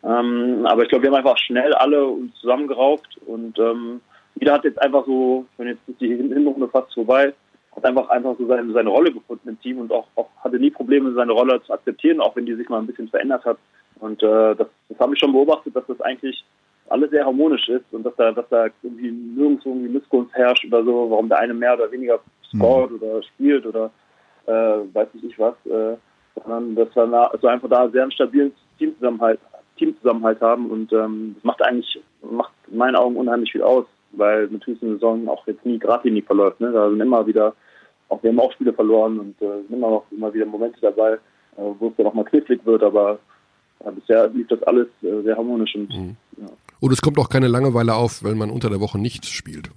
Ähm, aber ich glaube, wir haben einfach schnell alle uns zusammengerauft und ähm, jeder hat jetzt einfach so, wenn jetzt die Hinrunde fast vorbei, hat einfach einfach so seine, seine Rolle gefunden im Team und auch, auch hat hatte nie Probleme, seine Rolle zu akzeptieren, auch wenn die sich mal ein bisschen verändert hat. Und äh, das, das habe ich schon beobachtet, dass das eigentlich alles sehr harmonisch ist und dass da, dass da irgendwie nirgendwo irgendwie Missgunst herrscht oder so, warum der eine mehr oder weniger scoret mhm. oder spielt oder äh, weiß nicht ich was, äh, sondern dass wir da, also einfach da sehr einen stabilen Teamzusammenhalt, Teamzusammenhalt haben und ähm, das macht eigentlich, macht in meinen Augen unheimlich viel aus, weil natürlich eine Saison auch jetzt nie geradlinig verläuft. Ne? Da sind immer wieder, auch wir haben auch Spiele verloren und äh, sind immer noch immer wieder Momente dabei, äh, wo es dann auch mal knifflig wird, aber ja, bisher lief das alles äh, sehr harmonisch und mhm. ja. Und es kommt auch keine Langeweile auf, wenn man unter der Woche nicht spielt.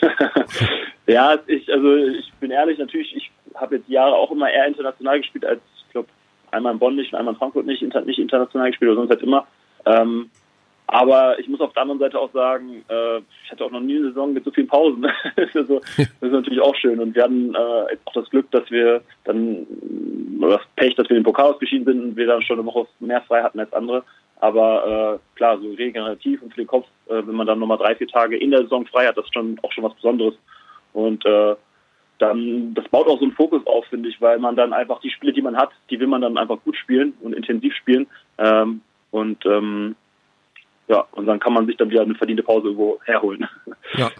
ja, ich, also ich bin ehrlich, natürlich, ich habe jetzt Jahre auch immer eher international gespielt als, ich glaube, einmal in Bonn nicht und einmal in Frankfurt nicht, nicht international gespielt, oder sonst halt immer. Ähm, aber ich muss auf der anderen Seite auch sagen, äh, ich hatte auch noch nie eine Saison mit so vielen Pausen. das, ist so, das ist natürlich auch schön. Und wir hatten äh, auch das Glück, dass wir dann, oder das Pech, dass wir den Pokal ausgeschieden sind und wir dann schon eine Woche mehr frei hatten als andere. Aber äh, klar, so regenerativ und für den Kopf, äh, wenn man dann nochmal drei, vier Tage in der Saison frei hat, das ist schon auch schon was Besonderes. Und äh, dann, das baut auch so einen Fokus auf, finde ich, weil man dann einfach die Spiele, die man hat, die will man dann einfach gut spielen und intensiv spielen. Ähm, und ähm, ja, und dann kann man sich dann wieder eine verdiente Pause irgendwo herholen. Ja.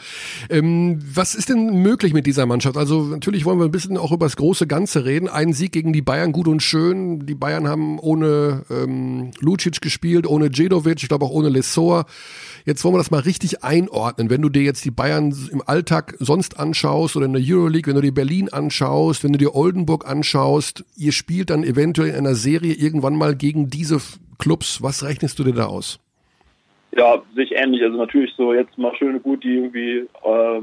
Ähm, was ist denn möglich mit dieser Mannschaft? Also natürlich wollen wir ein bisschen auch über das große Ganze reden. Ein Sieg gegen die Bayern gut und schön. Die Bayern haben ohne ähm, Lucic gespielt, ohne Djedovic, ich glaube auch ohne Lesor. Jetzt wollen wir das mal richtig einordnen. Wenn du dir jetzt die Bayern im Alltag sonst anschaust oder in der Euroleague, wenn du dir Berlin anschaust, wenn du dir Oldenburg anschaust, ihr spielt dann eventuell in einer Serie irgendwann mal gegen diese Clubs. Was rechnest du dir da aus? Ja, sich ähnlich. Also natürlich so jetzt mal schön gut, die irgendwie äh,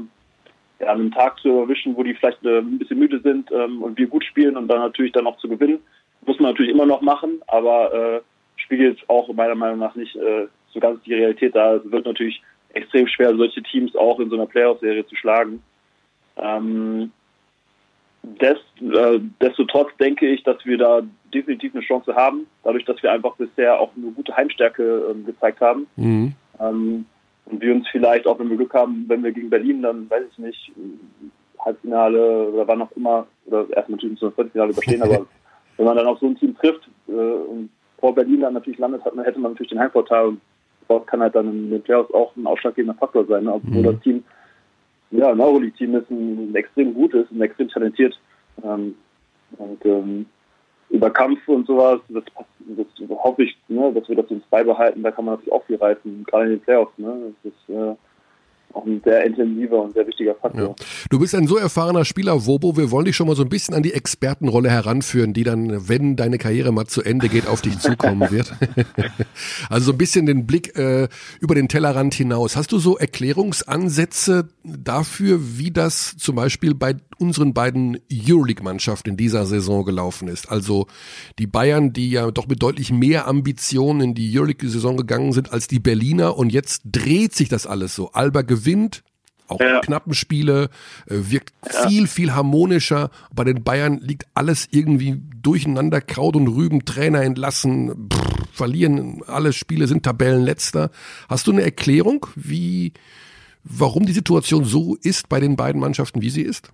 ja, einen Tag zu erwischen, wo die vielleicht äh, ein bisschen müde sind ähm, und wir gut spielen und dann natürlich dann auch zu gewinnen. Muss man natürlich immer noch machen, aber äh, spiegelt auch meiner Meinung nach nicht äh, so ganz die Realität da. Es wird natürlich extrem schwer, solche Teams auch in so einer Playoff-Serie zu schlagen. Ähm, Dest, äh, desto trotz denke ich, dass wir da definitiv eine Chance haben, dadurch, dass wir einfach bisher auch eine gute Heimstärke ähm, gezeigt haben. Mhm. Ähm, und wir uns vielleicht auch, wenn wir Glück haben, wenn wir gegen Berlin dann, weiß ich nicht, Halbfinale oder wann auch immer, oder erst natürlich so ein Viertelfinale überstehen, aber wenn man dann auf so ein Team trifft äh, und vor Berlin dann natürlich landet, hat, hätte man natürlich den Heimvorteil und dort kann halt dann in den Playoffs auch ein ausschlaggebender Faktor sein, ne? obwohl mhm. das Team ja, ein Euroleague-Team ist, ein, ein, extrem gutes, ein extrem talentiert. Ähm, und ähm, über Kampf und sowas, das, das, das hoffe ich, ne, dass wir das uns beibehalten, da kann man natürlich auch viel reißen, gerade in den Playoffs. Ne? Das ist, äh, auch ein sehr intensiver und sehr wichtiger Faktor. Ja. Du bist ein so erfahrener Spieler, Wobo. Wir wollen dich schon mal so ein bisschen an die Expertenrolle heranführen, die dann, wenn deine Karriere mal zu Ende geht, auf dich zukommen wird. also so ein bisschen den Blick äh, über den Tellerrand hinaus. Hast du so Erklärungsansätze dafür, wie das zum Beispiel bei unseren beiden Euroleague-Mannschaften in dieser Saison gelaufen ist? Also die Bayern, die ja doch mit deutlich mehr Ambitionen in die Euroleague-Saison gegangen sind als die Berliner und jetzt dreht sich das alles so. Alba gewinnt, auch ja. knappen Spiele, äh, wirkt ja. viel, viel harmonischer. Bei den Bayern liegt alles irgendwie durcheinander, Kraut und Rüben, Trainer entlassen, pff, verlieren alle Spiele, sind Tabellenletzter. Hast du eine Erklärung, wie, warum die Situation so ist bei den beiden Mannschaften, wie sie ist?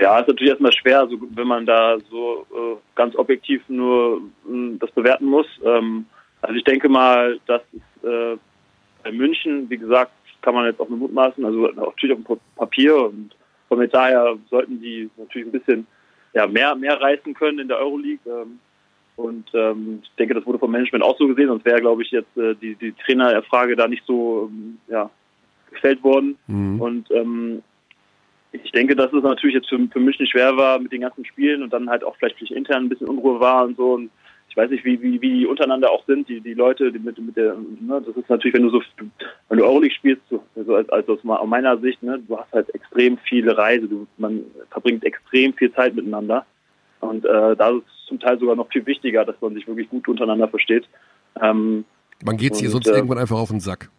Ja, ist natürlich erstmal schwer, also wenn man da so äh, ganz objektiv nur äh, das bewerten muss. Ähm, also ich denke mal, dass es äh, bei München, wie gesagt, kann man jetzt auch nur mutmaßen, also natürlich auf dem Papier und von daher sollten die natürlich ein bisschen ja, mehr, mehr reißen können in der Euroleague. Ähm, und ähm, ich denke, das wurde vom Management auch so gesehen, sonst wäre, glaube ich, jetzt äh, die, die Trainerfrage da nicht so ähm, ja, gestellt worden. Mhm. Und ähm, ich denke, dass es natürlich jetzt für, für München schwer war mit den ganzen Spielen und dann halt auch vielleicht intern ein bisschen Unruhe war und so. Und ich weiß nicht, wie, wie, wie die untereinander auch sind, die, die Leute, die mit, mit der, ne, das ist natürlich, wenn du so, wenn du Euroleague spielst, so, also als, als aus meiner Sicht, ne, du hast halt extrem viele Reise, du, man verbringt extrem viel Zeit miteinander. Und äh, da ist es zum Teil sogar noch viel wichtiger, dass man sich wirklich gut untereinander versteht. Ähm, man geht hier sonst äh, irgendwann einfach auf den Sack.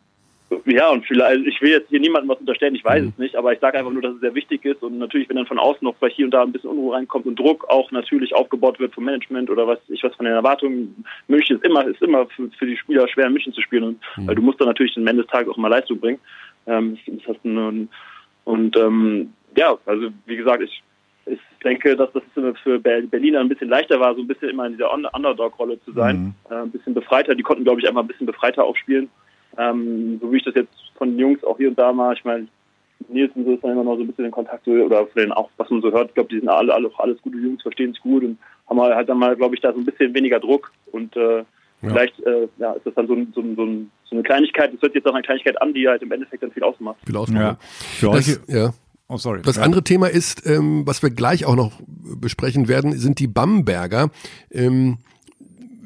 Ja, und vielleicht, also ich will jetzt hier niemandem was unterstellen, ich weiß mhm. es nicht, aber ich sage einfach nur, dass es sehr wichtig ist und natürlich, wenn dann von außen noch bei hier und da ein bisschen Unruhe reinkommt und Druck auch natürlich aufgebaut wird vom Management oder was ich was von den Erwartungen, München ist immer, ist immer für, für die Spieler schwer, in München zu spielen und mhm. weil du musst dann natürlich am Ende des Tages auch mal Leistung bringen. Ähm, das hast du, und, und ähm, ja, also wie gesagt, ich ich denke, dass das für Berliner ein bisschen leichter war, so ein bisschen immer in dieser Underdog-Rolle zu sein. Mhm. Äh, ein bisschen befreiter. Die konnten, glaube ich, einfach ein bisschen befreiter aufspielen. Ähm, so wie ich das jetzt von den Jungs auch hier und da mal, ich meine, Nils und so ist dann immer noch so ein bisschen in Kontakt oder von denen auch, was man so hört, ich glaube, die sind alle, alle auch alles gute Jungs, verstehen sich gut und haben halt dann mal, glaube ich, da so ein bisschen weniger Druck und äh, ja. vielleicht äh, ja, ist das dann so, so, so, so eine Kleinigkeit, das wird jetzt auch eine Kleinigkeit an, die halt im Endeffekt dann viel ausmacht. Viel ausmacht. Ja. Für euch, das, ja. Oh, sorry. Das andere Thema ist, ähm, was wir gleich auch noch besprechen werden, sind die Bamberger. Ähm,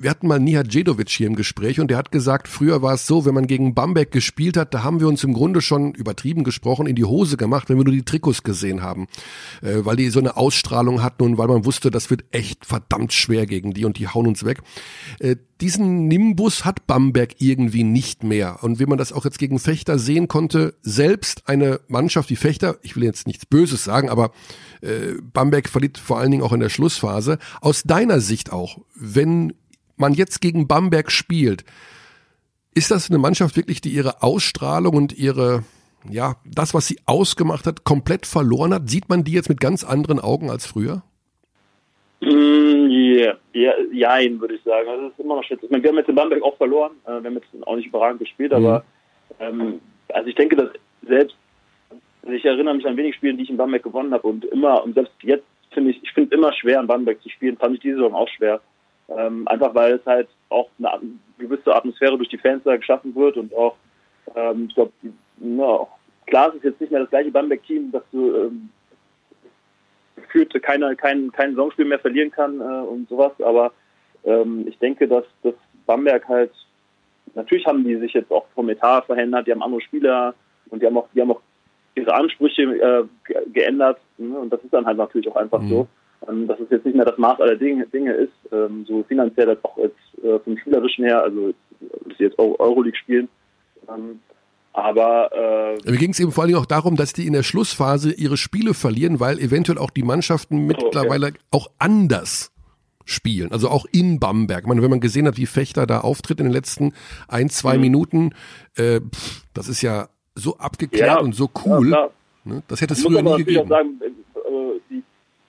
wir hatten mal Nihat Djedovic hier im Gespräch und der hat gesagt, früher war es so, wenn man gegen Bamberg gespielt hat, da haben wir uns im Grunde schon übertrieben gesprochen in die Hose gemacht, wenn wir nur die Trikots gesehen haben, äh, weil die so eine Ausstrahlung hatten und weil man wusste, das wird echt verdammt schwer gegen die und die hauen uns weg. Äh, diesen Nimbus hat Bamberg irgendwie nicht mehr und wie man das auch jetzt gegen Fechter sehen konnte, selbst eine Mannschaft wie Fechter, ich will jetzt nichts Böses sagen, aber äh, Bamberg verliert vor allen Dingen auch in der Schlussphase. Aus deiner Sicht auch, wenn man jetzt gegen Bamberg spielt, ist das eine Mannschaft wirklich, die ihre Ausstrahlung und ihre, ja, das, was sie ausgemacht hat, komplett verloren hat? Sieht man die jetzt mit ganz anderen Augen als früher? Mm, yeah. ja, jein, würde ich sagen. Also, das ist immer noch. Ich meine, wir haben jetzt in Bamberg auch verloren. Äh, wir haben jetzt auch nicht überragend gespielt, mhm. aber ähm, also ich denke, dass selbst, also ich erinnere mich an wenig Spielen, die ich in Bamberg gewonnen habe und immer, und selbst jetzt finde ich, ich finde es immer schwer, in Bamberg zu spielen, fand ich diese Saison auch schwer. Ähm, einfach weil es halt auch eine gewisse Atmosphäre durch die Fans da geschaffen wird und auch, ähm, ich glaube, no, klar ist es jetzt nicht mehr das gleiche Bamberg-Team, dass du ähm, gefühlt keine, kein, kein Saisonspiel mehr verlieren kann äh, und sowas, aber ähm, ich denke, dass, dass Bamberg halt, natürlich haben die sich jetzt auch vom Etat verändert, die haben andere Spieler und die haben auch, die haben auch ihre Ansprüche äh, geändert ne? und das ist dann halt natürlich auch einfach mhm. so ähm, dass es jetzt nicht mehr das Maß aller Dinge, Dinge ist, ähm, so finanziell als auch als, äh, vom Spielerischen her, also dass sie jetzt Euroleague spielen. Ähm, aber äh, mir ging es eben vor allem auch darum, dass die in der Schlussphase ihre Spiele verlieren, weil eventuell auch die Mannschaften mittlerweile okay. auch anders spielen, also auch in Bamberg. Ich meine, wenn man gesehen hat, wie Fechter da auftritt in den letzten ein, zwei mhm. Minuten, äh, pff, das ist ja so abgeklärt ja, und so cool. Ja, ne? Das hätte es früher nie gegeben. Sagen, äh, die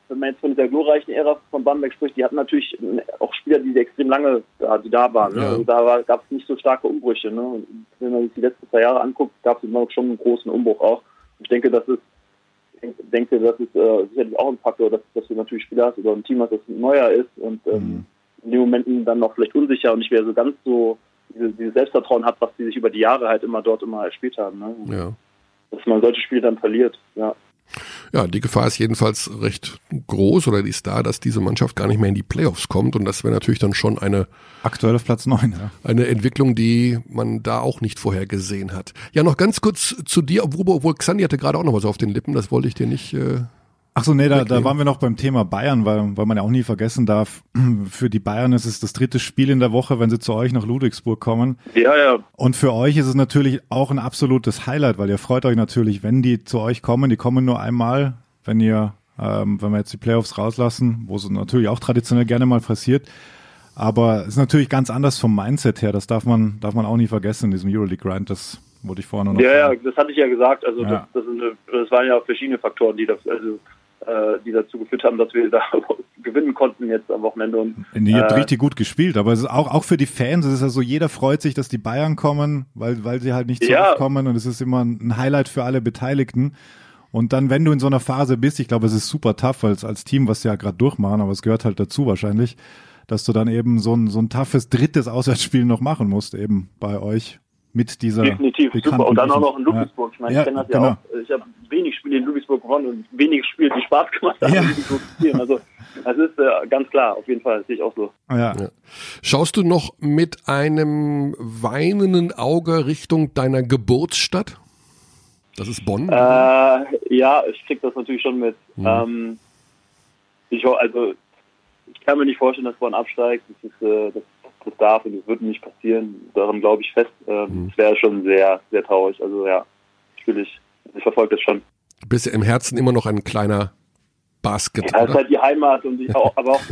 wenn man jetzt von dieser glorreichen Ära von Bamberg spricht, die hatten natürlich auch Spieler, die extrem lange da, die da waren. Ne? Ja. Also da gab es nicht so starke Umbrüche. Ne? Und wenn man sich die letzten zwei Jahre anguckt, gab es immer schon einen großen Umbruch auch. Ich denke, das ist denke, das ist äh, sicherlich auch ein Faktor, dass, dass du natürlich Spieler hast oder ein Team hast, das neuer ist und ähm, mhm. in den Momenten dann noch vielleicht unsicher und nicht mehr so ganz so diese, dieses Selbstvertrauen hat, was die sich über die Jahre halt immer dort immer erspielt haben. Ne? Ja. Dass man solche Spiele dann verliert, ja. Ja, die Gefahr ist jedenfalls recht groß oder die ist da, dass diese Mannschaft gar nicht mehr in die Playoffs kommt und das wäre natürlich dann schon eine aktuell auf Platz neun. Ja. Eine Entwicklung, die man da auch nicht vorher gesehen hat. Ja, noch ganz kurz zu dir, obwohl, obwohl Xandi hatte gerade auch noch was auf den Lippen, das wollte ich dir nicht äh, Ach so, nee, da, da waren wir noch beim Thema Bayern, weil, weil man ja auch nie vergessen darf, für die Bayern ist es das dritte Spiel in der Woche, wenn sie zu euch nach Ludwigsburg kommen. Ja, ja. Und für euch ist es natürlich auch ein absolutes Highlight, weil ihr freut euch natürlich, wenn die zu euch kommen. Die kommen nur einmal, wenn ihr, ähm, wenn wir jetzt die Playoffs rauslassen, wo es natürlich auch traditionell gerne mal passiert. Aber es ist natürlich ganz anders vom Mindset her. Das darf man, darf man auch nie vergessen in diesem Euroleague-Grind. Das wollte ich vorhin noch Ja, sagen. ja, das hatte ich ja gesagt. Also ja. Das, das, eine, das waren ja verschiedene Faktoren, die das, also die dazu geführt haben, dass wir da gewinnen konnten jetzt am Wochenende. Und, ihr habt äh, richtig gut gespielt, aber es ist auch, auch für die Fans, es ist ja so, jeder freut sich, dass die Bayern kommen, weil, weil sie halt nicht ja. zurückkommen und es ist immer ein Highlight für alle Beteiligten. Und dann, wenn du in so einer Phase bist, ich glaube, es ist super tough als, als Team, was sie ja gerade durchmachen, aber es gehört halt dazu wahrscheinlich, dass du dann eben so ein, so ein toughes drittes Auswärtsspiel noch machen musst, eben bei euch mit dieser Definitiv, super. Und dann auch noch in Ludwigsburg. Ich meine, ja, ich kenne das ja genau. auch. Ich habe wenig Spiele in Ludwigsburg gewonnen und wenig Spiele, die Spaß gemacht haben, ja. in Ludwigsburg zu spielen. Also das ist äh, ganz klar, auf jeden Fall, das sehe ich auch so. Ja. ja. Schaust du noch mit einem weinenden Auge Richtung deiner Geburtsstadt? Das ist Bonn? Äh, ja, ich krieg das natürlich schon mit. Hm. Ähm, ich, also, ich kann mir nicht vorstellen, dass Bonn absteigt. Das ist, äh, das das darf und das wird nicht passieren. Daran glaube ich fest. Ähm, mhm. Es wäre schon sehr, sehr traurig. Also ja, natürlich, ich verfolge das schon. Du bist ja im Herzen immer noch ein kleiner Basket. Ja, es ist halt die Heimat und ich auch, aber auch,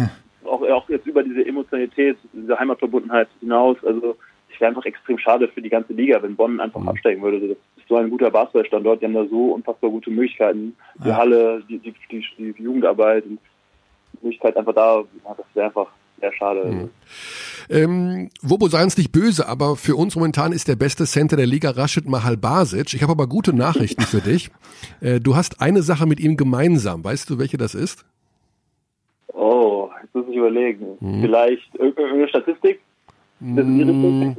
auch, auch jetzt über diese Emotionalität, diese Heimatverbundenheit hinaus. Also ich wäre einfach extrem schade für die ganze Liga, wenn Bonn einfach mhm. absteigen würde. Das ist so ein guter Basketballstandort. Die haben da so unfassbar gute Möglichkeiten. Die Ja. Halle, die, die, die, die Jugendarbeit und die Möglichkeit einfach da, das wäre einfach sehr schade. Ähm, Wobo, sei uns nicht böse, aber für uns momentan ist der beste Center der Liga Rashid Mahal Basic. Ich habe aber gute Nachrichten für dich. Äh, du hast eine Sache mit ihm gemeinsam. Weißt du, welche das ist? Oh, jetzt muss ich überlegen. Mhm. Vielleicht ir- irgendeine Statistik? Die Richtung?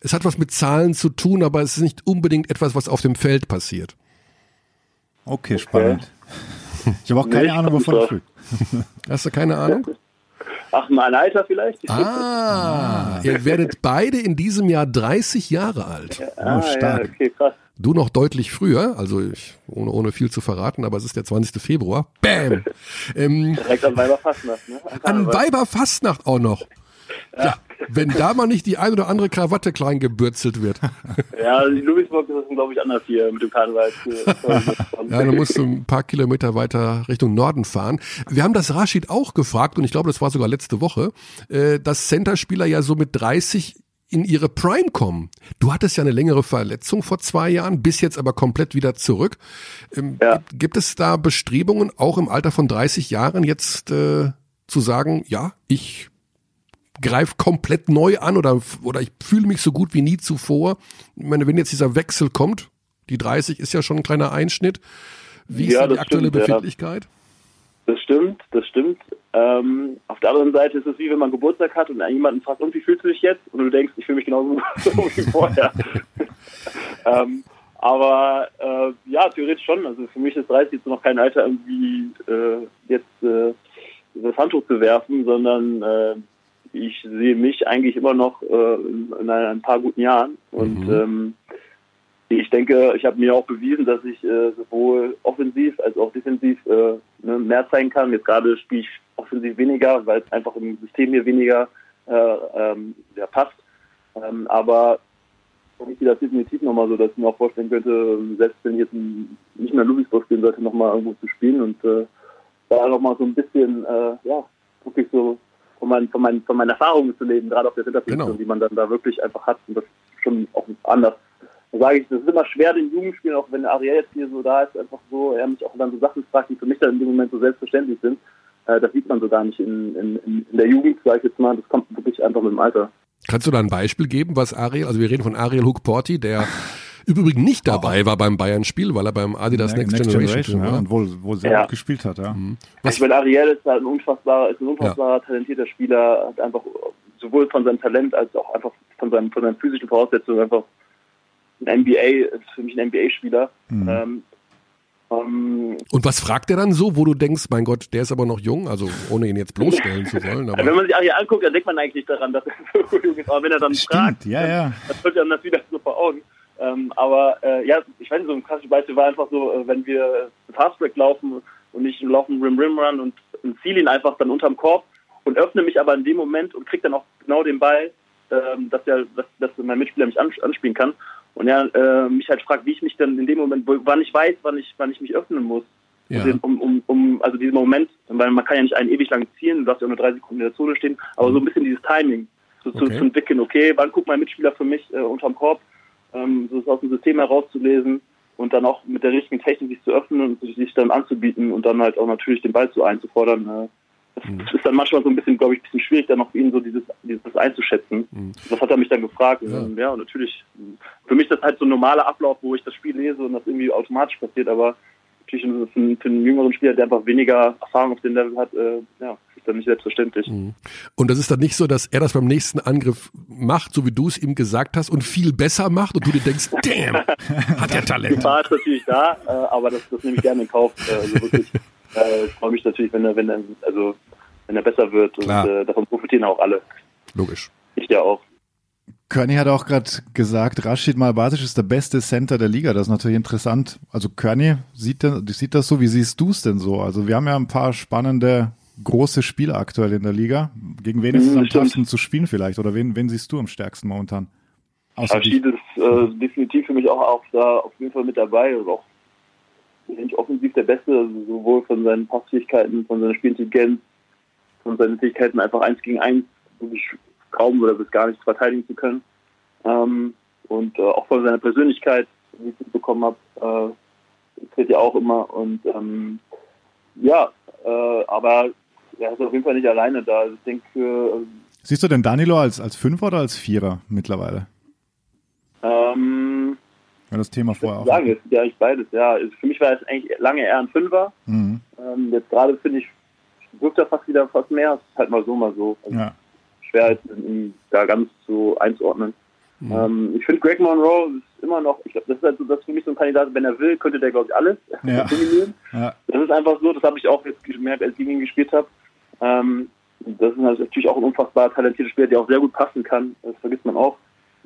Es hat was mit Zahlen zu tun, aber es ist nicht unbedingt etwas, was auf dem Feld passiert. Okay, spannend. Ich habe auch keine Nee, Ahnung, wovon ich will. Hast du keine Ahnung? Ach, mein Alter vielleicht? Ah, ihr werdet beide in diesem Jahr 30 Jahre alt. ah, Oh, stark. Ja, okay, krass. Du noch deutlich früher, also ich, ohne, ohne viel zu verraten, aber es ist der 20. Februar. Bam! ähm, Direkt an Weiberfastnacht, ne? an Weiberfastnacht auch noch. Ja, wenn da mal nicht die ein oder andere Krawatte klein gebürzelt wird. Ja, die Louisburg ist glaube ich, anders hier mit dem Karneval. Ja, dann musst du ein paar Kilometer weiter Richtung Norden fahren. Wir haben das Rashid auch gefragt und ich glaube, das war sogar letzte Woche, äh, dass Centerspieler ja so mit 30 in ihre Prime kommen. Du hattest ja eine längere Verletzung vor zwei Jahren, bist jetzt aber komplett wieder zurück. Ähm, Ja. gibt, gibt es da Bestrebungen, auch im Alter von 30 Jahren jetzt äh, zu sagen, ja, ich greife komplett neu an oder, oder ich fühle mich so gut wie nie zuvor? Ich meine, wenn jetzt dieser Wechsel kommt, die 30 ist ja schon ein kleiner Einschnitt. Wie ist Ja, da die aktuelle stimmt, ja. Befindlichkeit? Das stimmt, das stimmt. Ähm, auf der anderen Seite ist es wie wenn man Geburtstag hat und jemanden fragt, und wie fühlst du dich jetzt? Und du denkst, ich fühle mich genauso so wie vorher. ähm, aber äh, ja, theoretisch schon. Also für mich ist 30 jetzt noch kein Alter, irgendwie äh, jetzt äh, das Handtuch zu werfen, sondern äh, ich sehe mich eigentlich immer noch äh, in, in ein paar guten Jahren. Und Mhm. ähm, ich denke, ich habe mir auch bewiesen, dass ich äh, sowohl offensiv als auch defensiv äh, ne, mehr zeigen kann. Jetzt gerade spiele ich offensiv weniger, weil es einfach im System mir weniger äh, ähm, ja, passt. Ähm, aber ich sehe das definitiv nochmal so, dass ich mir auch vorstellen könnte, selbst wenn ich jetzt nicht mehr Ludwigsburg spielen sollte, nochmal irgendwo zu spielen und äh, da nochmal so ein bisschen, äh, ja, wirklich so von, mein, von, mein, von meinen Erfahrungen zu leben, gerade auf der Hinterposition, Genau. die man dann da wirklich einfach hat. Und das ist schon auch anders. Da sage ich, das ist immer schwer, den Jugendspielen, auch wenn Ariel jetzt hier so da ist, einfach so, er mich auch dann so Sachen fragt, die für mich dann in dem Moment so selbstverständlich sind. Äh, das sieht man so gar nicht in, in, in der Jugend, sage ich jetzt mal. Das kommt wirklich einfach mit dem Alter. Kannst du da ein Beispiel geben, was Ariel, also wir reden von Ariel Hook-Porty, der übrigens nicht dabei war beim Bayern-Spiel, weil er beim Adidas Next, Generation, Team ja, war. und wohl, wohl sehr Ja. gut gespielt hat, ja. Was- ich meine, Ariel ist halt ein unfassbarer, ist ein unfassbarer talentierter Spieler, hat einfach sowohl von seinem Talent als auch einfach von seinen, von seinen physischen Voraussetzungen einfach ein NBA, ist für mich ein NBA-Spieler. Ähm, ähm, Und was fragt er dann so, wo du denkst, mein Gott, der ist aber noch jung, also ohne ihn jetzt bloßstellen zu wollen, wenn aber man sich Ariel anguckt, dann denkt man eigentlich nicht daran, dass er so jung ist. Aber wenn er dann fragt, Stimmt, ja, ja. das wird dann das wieder so vor Augen. Ähm, aber äh, ja, ich weiß nicht, so ein klassisches Beispiel war einfach so, äh, wenn wir Fastbreak laufen und ich laufe einen Rim-Rim-Run und, und ziele ihn einfach dann unterm Korb und öffne mich aber in dem Moment und krieg dann auch genau den Ball, ähm, dass, der, dass, dass mein Mitspieler mich ans- anspielen kann. Und er äh, mich halt fragt, wie ich mich dann in dem Moment, wo- wann ich weiß, wann ich, wann ich mich öffnen muss. Ja. Also Um, um, um, also diesen Moment, weil man kann ja nicht einen ewig lang zielen, du darfst ja auch nur drei Sekunden in der Zone stehen, aber so ein bisschen dieses Timing, zu, Okay. zu entwickeln, okay, wann guckt mein Mitspieler für mich äh, unterm Korb, ähm, so es aus dem System herauszulesen und dann auch mit der richtigen Technik sich zu öffnen und sich, dann anzubieten und dann halt auch natürlich den Ball zu einzufordern. Äh, das Mhm. ist dann manchmal so ein bisschen, glaube ich, ein bisschen schwierig, dann auch für ihn so dieses, dieses einzuschätzen. Das hat er mich dann gefragt. Mhm. Ja. Und, ja, und natürlich, für mich ist das halt so ein normaler Ablauf, wo ich das Spiel lese und das irgendwie automatisch passiert, aber natürlich für einen, für einen jüngeren Spieler, der einfach weniger Erfahrung auf dem Level hat, äh, ja, ist dann nicht selbstverständlich. und das ist dann nicht so, dass er das beim nächsten Angriff macht, so wie du es ihm gesagt hast und viel besser macht und du dir denkst, damn, hat er Die Talent. Gefahr ist natürlich da, äh, aber das, das nehme ich gerne in Kauf. Äh, also wirklich, äh, ich freue mich natürlich, wenn er, wenn er, also wenn er besser wird und Klar. äh, davon profitieren auch alle. Logisch. Ich ja auch. Körny hat auch gerade gesagt, Rashid Malbasic ist der beste Center der Liga. Das ist natürlich interessant. Also Körny sieht, sieht das so. Wie siehst du es denn so? Also wir haben ja ein paar spannende große Spiele aktuell in der Liga. Gegen wen ist es Mhm, am tougsten zu spielen vielleicht? Oder wen, wen siehst du am stärksten momentan? Außer. Rashid ist äh, definitiv für mich auch, auch da auf jeden Fall mit dabei und auch ich, offensiv der Beste, also sowohl von seinen Passfähigkeiten, von seiner Spielintelligenz, von seinen Fähigkeiten einfach eins gegen eins kaum oder bis gar nicht verteidigen zu können. Ähm, und äh, auch von seiner Persönlichkeit wie ich es mitbekommen habe. Äh, tritt ja auch immer und ähm, ja, äh, aber er ist auf jeden Fall nicht alleine da. Also ich denke, äh, Siehst du denn Danilo als, als Fünfer oder als Vierer mittlerweile? ähm, Ja, das Thema vorher auch. sagen, es ist ja eigentlich beides. Ja, Also für mich war es eigentlich lange eher ein Fünfer. Mhm. Ähm, jetzt gerade finde ich, wirkt er fast wieder fast mehr. Es ist halt mal so, mal so. Also Ja. Schwer ihn da ganz so einzuordnen. Mhm. Ähm, ich finde Greg Monroe ist immer noch, ich glaube, das ist halt so, das ist für mich so ein Kandidat, wenn er will, könnte der glaube ich alles Ja. dominieren. Ja. Das ist einfach so, das habe ich auch jetzt gemerkt, als ich gegen ihn gespielt habe. Ähm, das ist natürlich auch ein unfassbar talentierter Spieler, der auch sehr gut passen kann. Das vergisst man auch.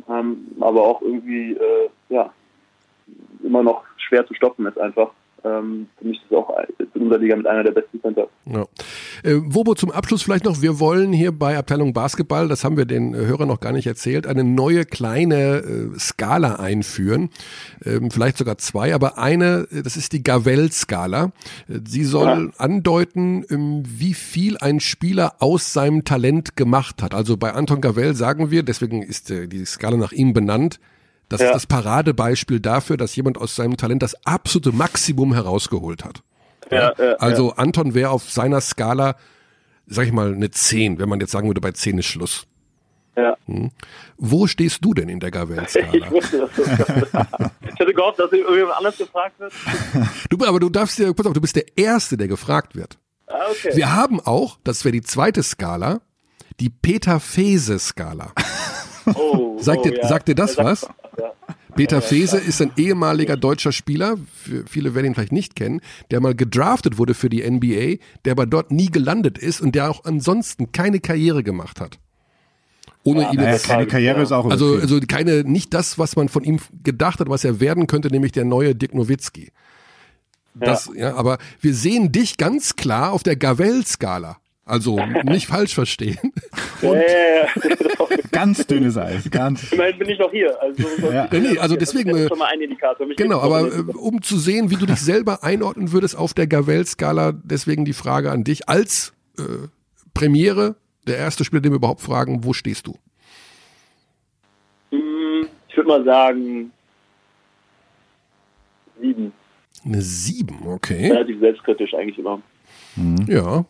Ähm, aber auch irgendwie, äh, ja, immer noch schwer zu stoppen ist einfach. Ähm, für mich ist es auch in unserer Liga mit einer der besten Center. Ja. Äh, Wobo, zum Abschluss vielleicht noch, wir wollen hier bei Abteilung Basketball, das haben wir den äh, Hörern noch gar nicht erzählt, eine neue kleine äh, Skala einführen, ähm, vielleicht sogar zwei, aber eine, das ist die Gavel-Skala. Sie soll andeuten, ähm, wie viel ein Spieler aus seinem Talent gemacht hat. Also bei Anton Gavel sagen wir, deswegen ist die Skala nach ihm benannt, das Ja. ist das Paradebeispiel dafür, dass jemand aus seinem Talent das absolute Maximum herausgeholt hat. Ja, ja, Also Anton wäre auf seiner Skala, sag ich mal, eine 10, wenn man jetzt sagen würde, bei 10 ist Schluss. ja. Wo stehst du denn in der Ich Gavel-Skala? wusste, dass das Ich hätte gehofft, dass irgendjemand anders gefragt wird. du, aber du darfst dir, pass auf, du bist der Erste, der gefragt wird. Ah, okay. Wir haben auch, das wäre die zweite Skala, die Peter-Fese-Skala. Oh, Sagt oh, dir- ja. sagt dir das Ja, was? Ja. Peter Fese ist ein ehemaliger deutscher Spieler, viele werden ihn vielleicht nicht kennen, der mal gedraftet wurde für die NBA, der aber dort nie gelandet ist und der auch ansonsten keine Karriere gemacht hat. Ohne ihn Naja, jetzt keine Karriere ist auch Also, also keine, nicht das, was man von ihm gedacht hat, was er werden könnte, nämlich der neue Dirk Nowitzki. Das, ja. aber wir sehen dich ganz klar auf der Gavel-Skala. Also nicht falsch verstehen. Ja, ja, ja. Ganz dünnes Eis, ganz. Immerhin bin ich noch hier. Also, Ja. Nee, also deswegen, Das äh, ist schon mal ein Indikator. Mich Genau, aber äh, um zu sehen, wie du dich selber einordnen würdest auf der Gavel-Skala, deswegen die Frage an dich als äh, Premiere, der erste Spieler, den wir überhaupt fragen, wo stehst du? Hm, Ich würde mal sagen, sieben. Eine sieben, okay. Relativ selbstkritisch eigentlich immer. Ja.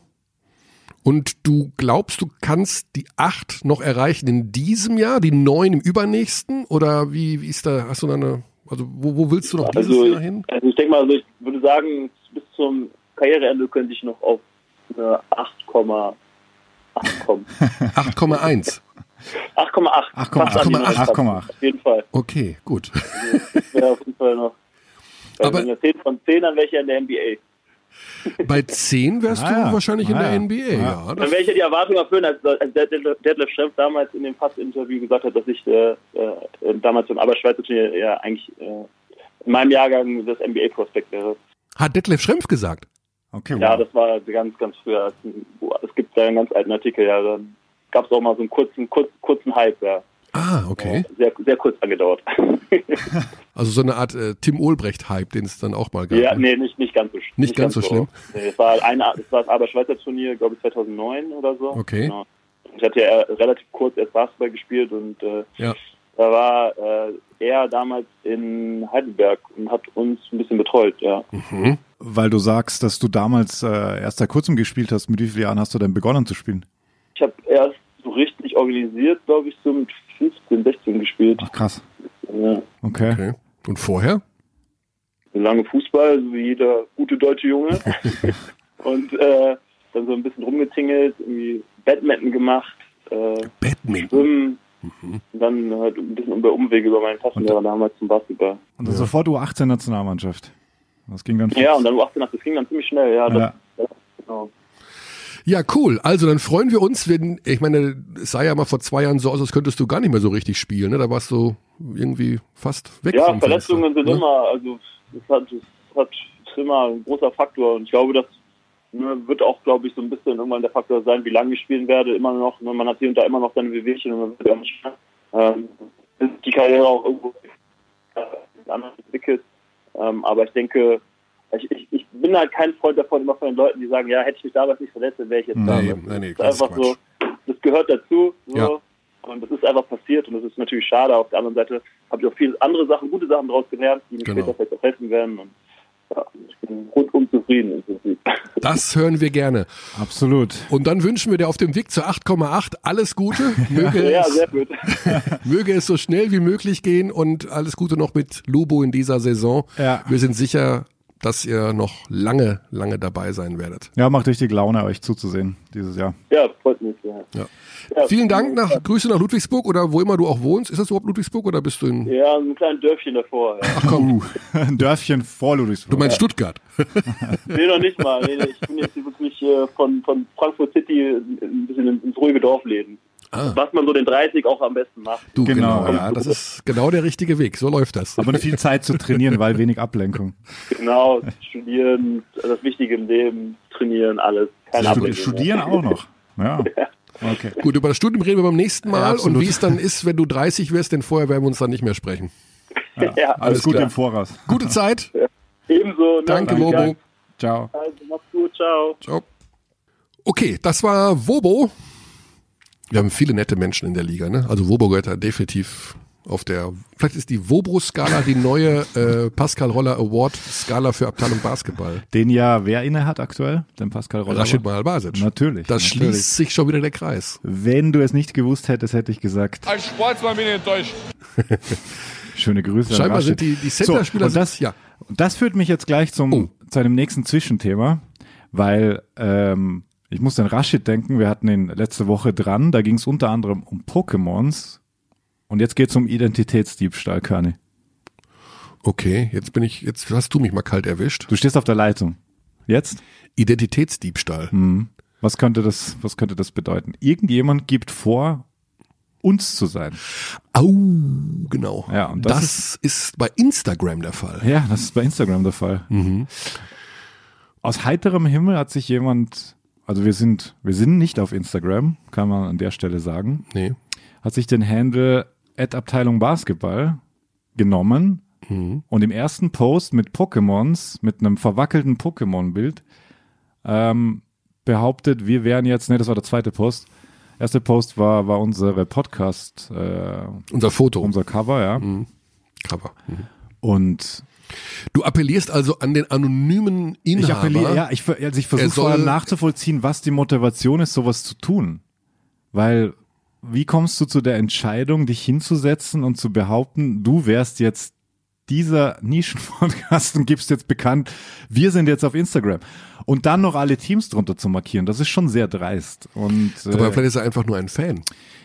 Und du glaubst, du kannst die acht noch erreichen in diesem Jahr, die neun im übernächsten? Oder wie, wie ist da, hast du da eine, also wo, wo willst du noch dieses Also, Jahr hin? also ich denke mal, also ich würde sagen, bis zum Karriereende könnte ich noch auf eine 8,8 kommen. 8,1. 8,8. 8,8. Fast an die 8,8. 9 Auf jeden Fall. Okay, gut. Das wäre auf jeden Fall noch. Aber- wenn wir 10 von 10, dann wäre ich ja in der NBA. Bei zehn wärst Ah du ja. wahrscheinlich in Ah der ja. NBA, Ja. ja. Dann wäre ich ja die Erwartung erfüllen, als, als der Detlef Detlef Schrempf damals in dem Pass-Interview gesagt hat, dass ich äh, äh, damals beim Turnier ja eigentlich äh, in meinem Jahrgang das NBA-Prospekt wäre. hat Detlef Schrempf gesagt. Okay, Ja, wow. das war ganz, ganz früher. Es gibt da einen ganz alten Artikel, ja. Da gab es auch mal so einen kurzen, kurz, kurzen Hype, ja. Ah, okay. Sehr, sehr kurz angedauert. Also so eine Art äh, Tim Olbrecht-Hype, den es dann auch mal gab. ja, ne? nee, nicht, nicht ganz so Nicht ganz so schlimm? Nee, es war ein, es war das Aber-Schweizer Turnier, glaube ich, 2009 oder so. Okay. Genau. Ich hatte ja relativ kurz erst Basketball gespielt und äh, Ja. da war äh, er damals in Heidelberg und hat uns ein bisschen betreut, ja. Mhm. Weil du sagst, dass du damals äh, erst seit kurzem gespielt hast. Mit wie vielen Jahren hast du denn begonnen zu spielen? Ich habe erst so richtig organisiert, glaube ich, so mit 15, 16 gespielt. Ach krass. Ja. Okay. Okay. Und vorher? lange Fußball, so wie jeder gute deutsche Junge. und äh, dann so ein bisschen rumgetingelt, irgendwie Badminton gemacht, äh, Badminton. Schwimmen. Und dann halt ein bisschen über Umwege über meinen Klassenlehrer damals zum Basketball. Und dann sofort U18 Nationalmannschaft. Das ging dann. Ja, und dann U18, das ging dann ziemlich schnell, ja. Das, Ja. ja genau. Ja, cool. Also dann freuen wir uns, wenn, ich meine, es sah ja mal vor zwei Jahren so aus, als könntest du gar nicht mehr so richtig spielen. Ne? Da warst du irgendwie fast weg. Ja, Verletzungen Fenster, sind ne? immer, also das hat, das hat immer ein großer Faktor und ich glaube, das ne, wird auch, glaube ich, so ein bisschen irgendwann der Faktor sein, wie lange ich spielen werde, immer noch, ne, man hat hier und da immer noch seine Wehwehchen und man wird ja nicht ähm, die Karriere auch irgendwo äh, anders entwickelt. Ähm, aber ich denke, ich, ich, ich bin halt kein Freund davon, immer von den Leuten, die sagen, ja, hätte ich mich damals nicht verletzt, dann wäre ich jetzt da. Nee, Das nee, nee, ist das ist einfach so, Quatsch. das gehört dazu. So. Ja. Und das ist einfach passiert und das ist natürlich schade. Auf der anderen Seite habe ich auch viele andere Sachen, gute Sachen daraus gelernt, die mir Genau. später vielleicht auch helfen werden. Und ja, ich bin rundum zufrieden im Prinzip. Das hören wir gerne. Absolut. Und dann wünschen wir dir auf dem Weg zur 8,8 alles Gute. Möge, ja, es, sehr gut. möge es so schnell wie möglich gehen und alles Gute noch mit Lubo in dieser Saison. Ja. Wir sind sicher, dass ihr noch lange, lange dabei sein werdet. Ja, macht richtig Laune, euch zuzusehen dieses Jahr. Ja, freut mich. Ja. Ja. Ja, Vielen Dank, nach, Grüße nach Ludwigsburg oder wo immer du auch wohnst. Ist das überhaupt Ludwigsburg oder bist du in, Ja, ein kleines Dörfchen davor. Ja. ach komm, Ein Dörfchen vor Ludwigsburg. du meinst Stuttgart. Nee, noch nicht mal. Nee, ich bin jetzt wirklich äh, von, von Frankfurt City ein bisschen ins, ins ruhige Dorf leben. Ah. Was man so den 30 auch am besten macht. Du, genau, Genau, ja, das ist genau der richtige Weg. So läuft das. Aber viel Zeit zu trainieren, weil wenig Ablenkung. Genau, studieren, das Wichtige im Leben, trainieren, alles. Keine Studi- Ablenkung. Studieren auch noch. Ja. Okay. Gut, über das Studium reden wir beim nächsten Mal absolut. und wie es dann ist, wenn du 30 wirst, denn vorher werden wir uns dann nicht mehr sprechen. Ja, Alles Alles Gute klar. im Voraus. Gute Zeit. ebenso. Ne? Danke, Wobo. Dank. Ciao. Also, mach's gut, ciao. Ciao. Okay, das war Wobo. Wir haben viele nette Menschen in der Liga, ne? Also Wobo gehört da definitiv auf der, vielleicht ist die Wobro-Skala die neue äh, Pascal Roller Award-Skala für Abteilung Basketball. Den ja wer inne hat aktuell? Den Pascal Roller. Rashid Malbasic. Natürlich. Das natürlich. schließt sich schon wieder der Kreis. Wenn du es nicht gewusst hättest, hätte ich gesagt, Als Sportsmann bin ich enttäuscht. schöne Grüße. an Scheinbar sind die, die Center-Spieler, so, und das, sind- ja. Und das führt mich jetzt gleich zum, Oh. zu einem nächsten Zwischenthema, weil ähm, ich muss an Rashid denken, wir hatten ihn letzte Woche dran, da ging es unter anderem um Pokémons und jetzt geht es um Identitätsdiebstahl, Körny. Okay, jetzt bin ich, jetzt hast du mich mal kalt erwischt. Du stehst auf der Leitung. Jetzt? Identitätsdiebstahl. Hm. Was könnte das, was könnte das bedeuten? Irgendjemand gibt vor, uns zu sein. Au, genau. Ja, und das, das ist, bei Instagram der Fall. Ja, das ist bei Instagram der Fall. Mhm. Aus heiterem Himmel hat sich jemand, also wir sind, wir sind nicht auf Instagram, kann man an der Stelle sagen, Nee. hat sich den Handle Abteilung Basketball genommen Mhm. und im ersten Post mit Pokémons, mit einem verwackelten Pokémon-Bild, ähm, behauptet, wir wären jetzt, nee, das war der zweite Post. Erste Post war, war unsere Podcast, äh, Unser Foto. unser Cover, ja. Mhm. Cover. Mhm. Und Du appellierst also an den anonymen Inhaber. Ich appelliere, ja, ich, also ich Er versuche soll- vor allem nachzuvollziehen, was die Motivation ist, sowas zu tun. Weil, wie kommst du zu der Entscheidung, dich hinzusetzen und zu behaupten, du wärst jetzt dieser Nischenpodcast und gibst jetzt bekannt, wir sind jetzt auf Instagram. Und dann noch alle Teams drunter zu markieren, das ist schon sehr dreist. Und Aber äh, vielleicht ist er einfach nur ein Fan.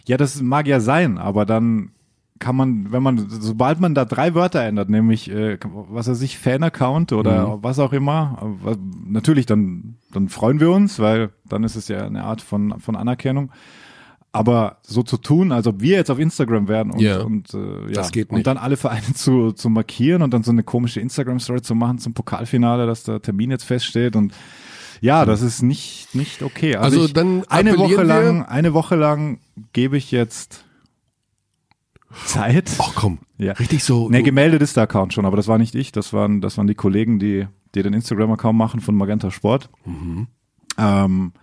ja, das mag ja sein, aber dann kann man, wenn man, sobald man da drei Wörter ändert, nämlich, äh, was weiß ich, Fan-Account oder was auch immer, äh, natürlich, dann, dann freuen wir uns, weil dann ist es ja eine Art von, von Anerkennung. Aber so zu tun, als ob wir jetzt auf Instagram wären und, Ja, und äh, ja, das geht nicht. und dann alle Vereine zu, zu markieren und dann so eine komische Instagram-Story zu machen zum Pokalfinale, dass der Termin jetzt feststeht und ja, das ist nicht, nicht okay. Also ich, dann eine Woche lang, eine Woche lang gebe ich jetzt Zeit. Ach komm, Ja. richtig so. Ne, gemeldet ist der Account schon, aber das war nicht ich, das waren, das waren die Kollegen, die, die den Instagram-Account machen von Magenta Sport. Mhm. Ähm,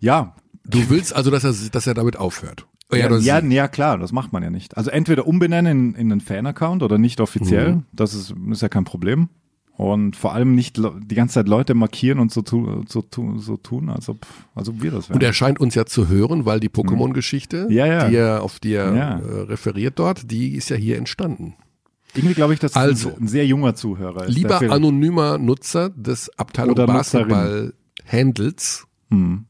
ja, du willst also, dass er, dass er damit aufhört. Ja, ja, ja, klar, das macht man ja nicht. Also entweder umbenennen in, in einen Fan-Account oder nicht offiziell, Mhm. das ist, ist ja kein Problem. Und vor allem nicht die ganze Zeit Leute markieren und so, tu, so, tu, so tun, als ob, als ob wir das wären. Und er scheint uns ja zu hören, weil die Pokémon-Geschichte, Ja, ja. die er, auf die er Ja. äh, referiert dort, die ist ja hier entstanden. Irgendwie glaube ich, dass Also, ein, ein sehr junger Zuhörer ist. Lieber anonymer Nutzer des Abteilung Oder Basketball Handles, Hm.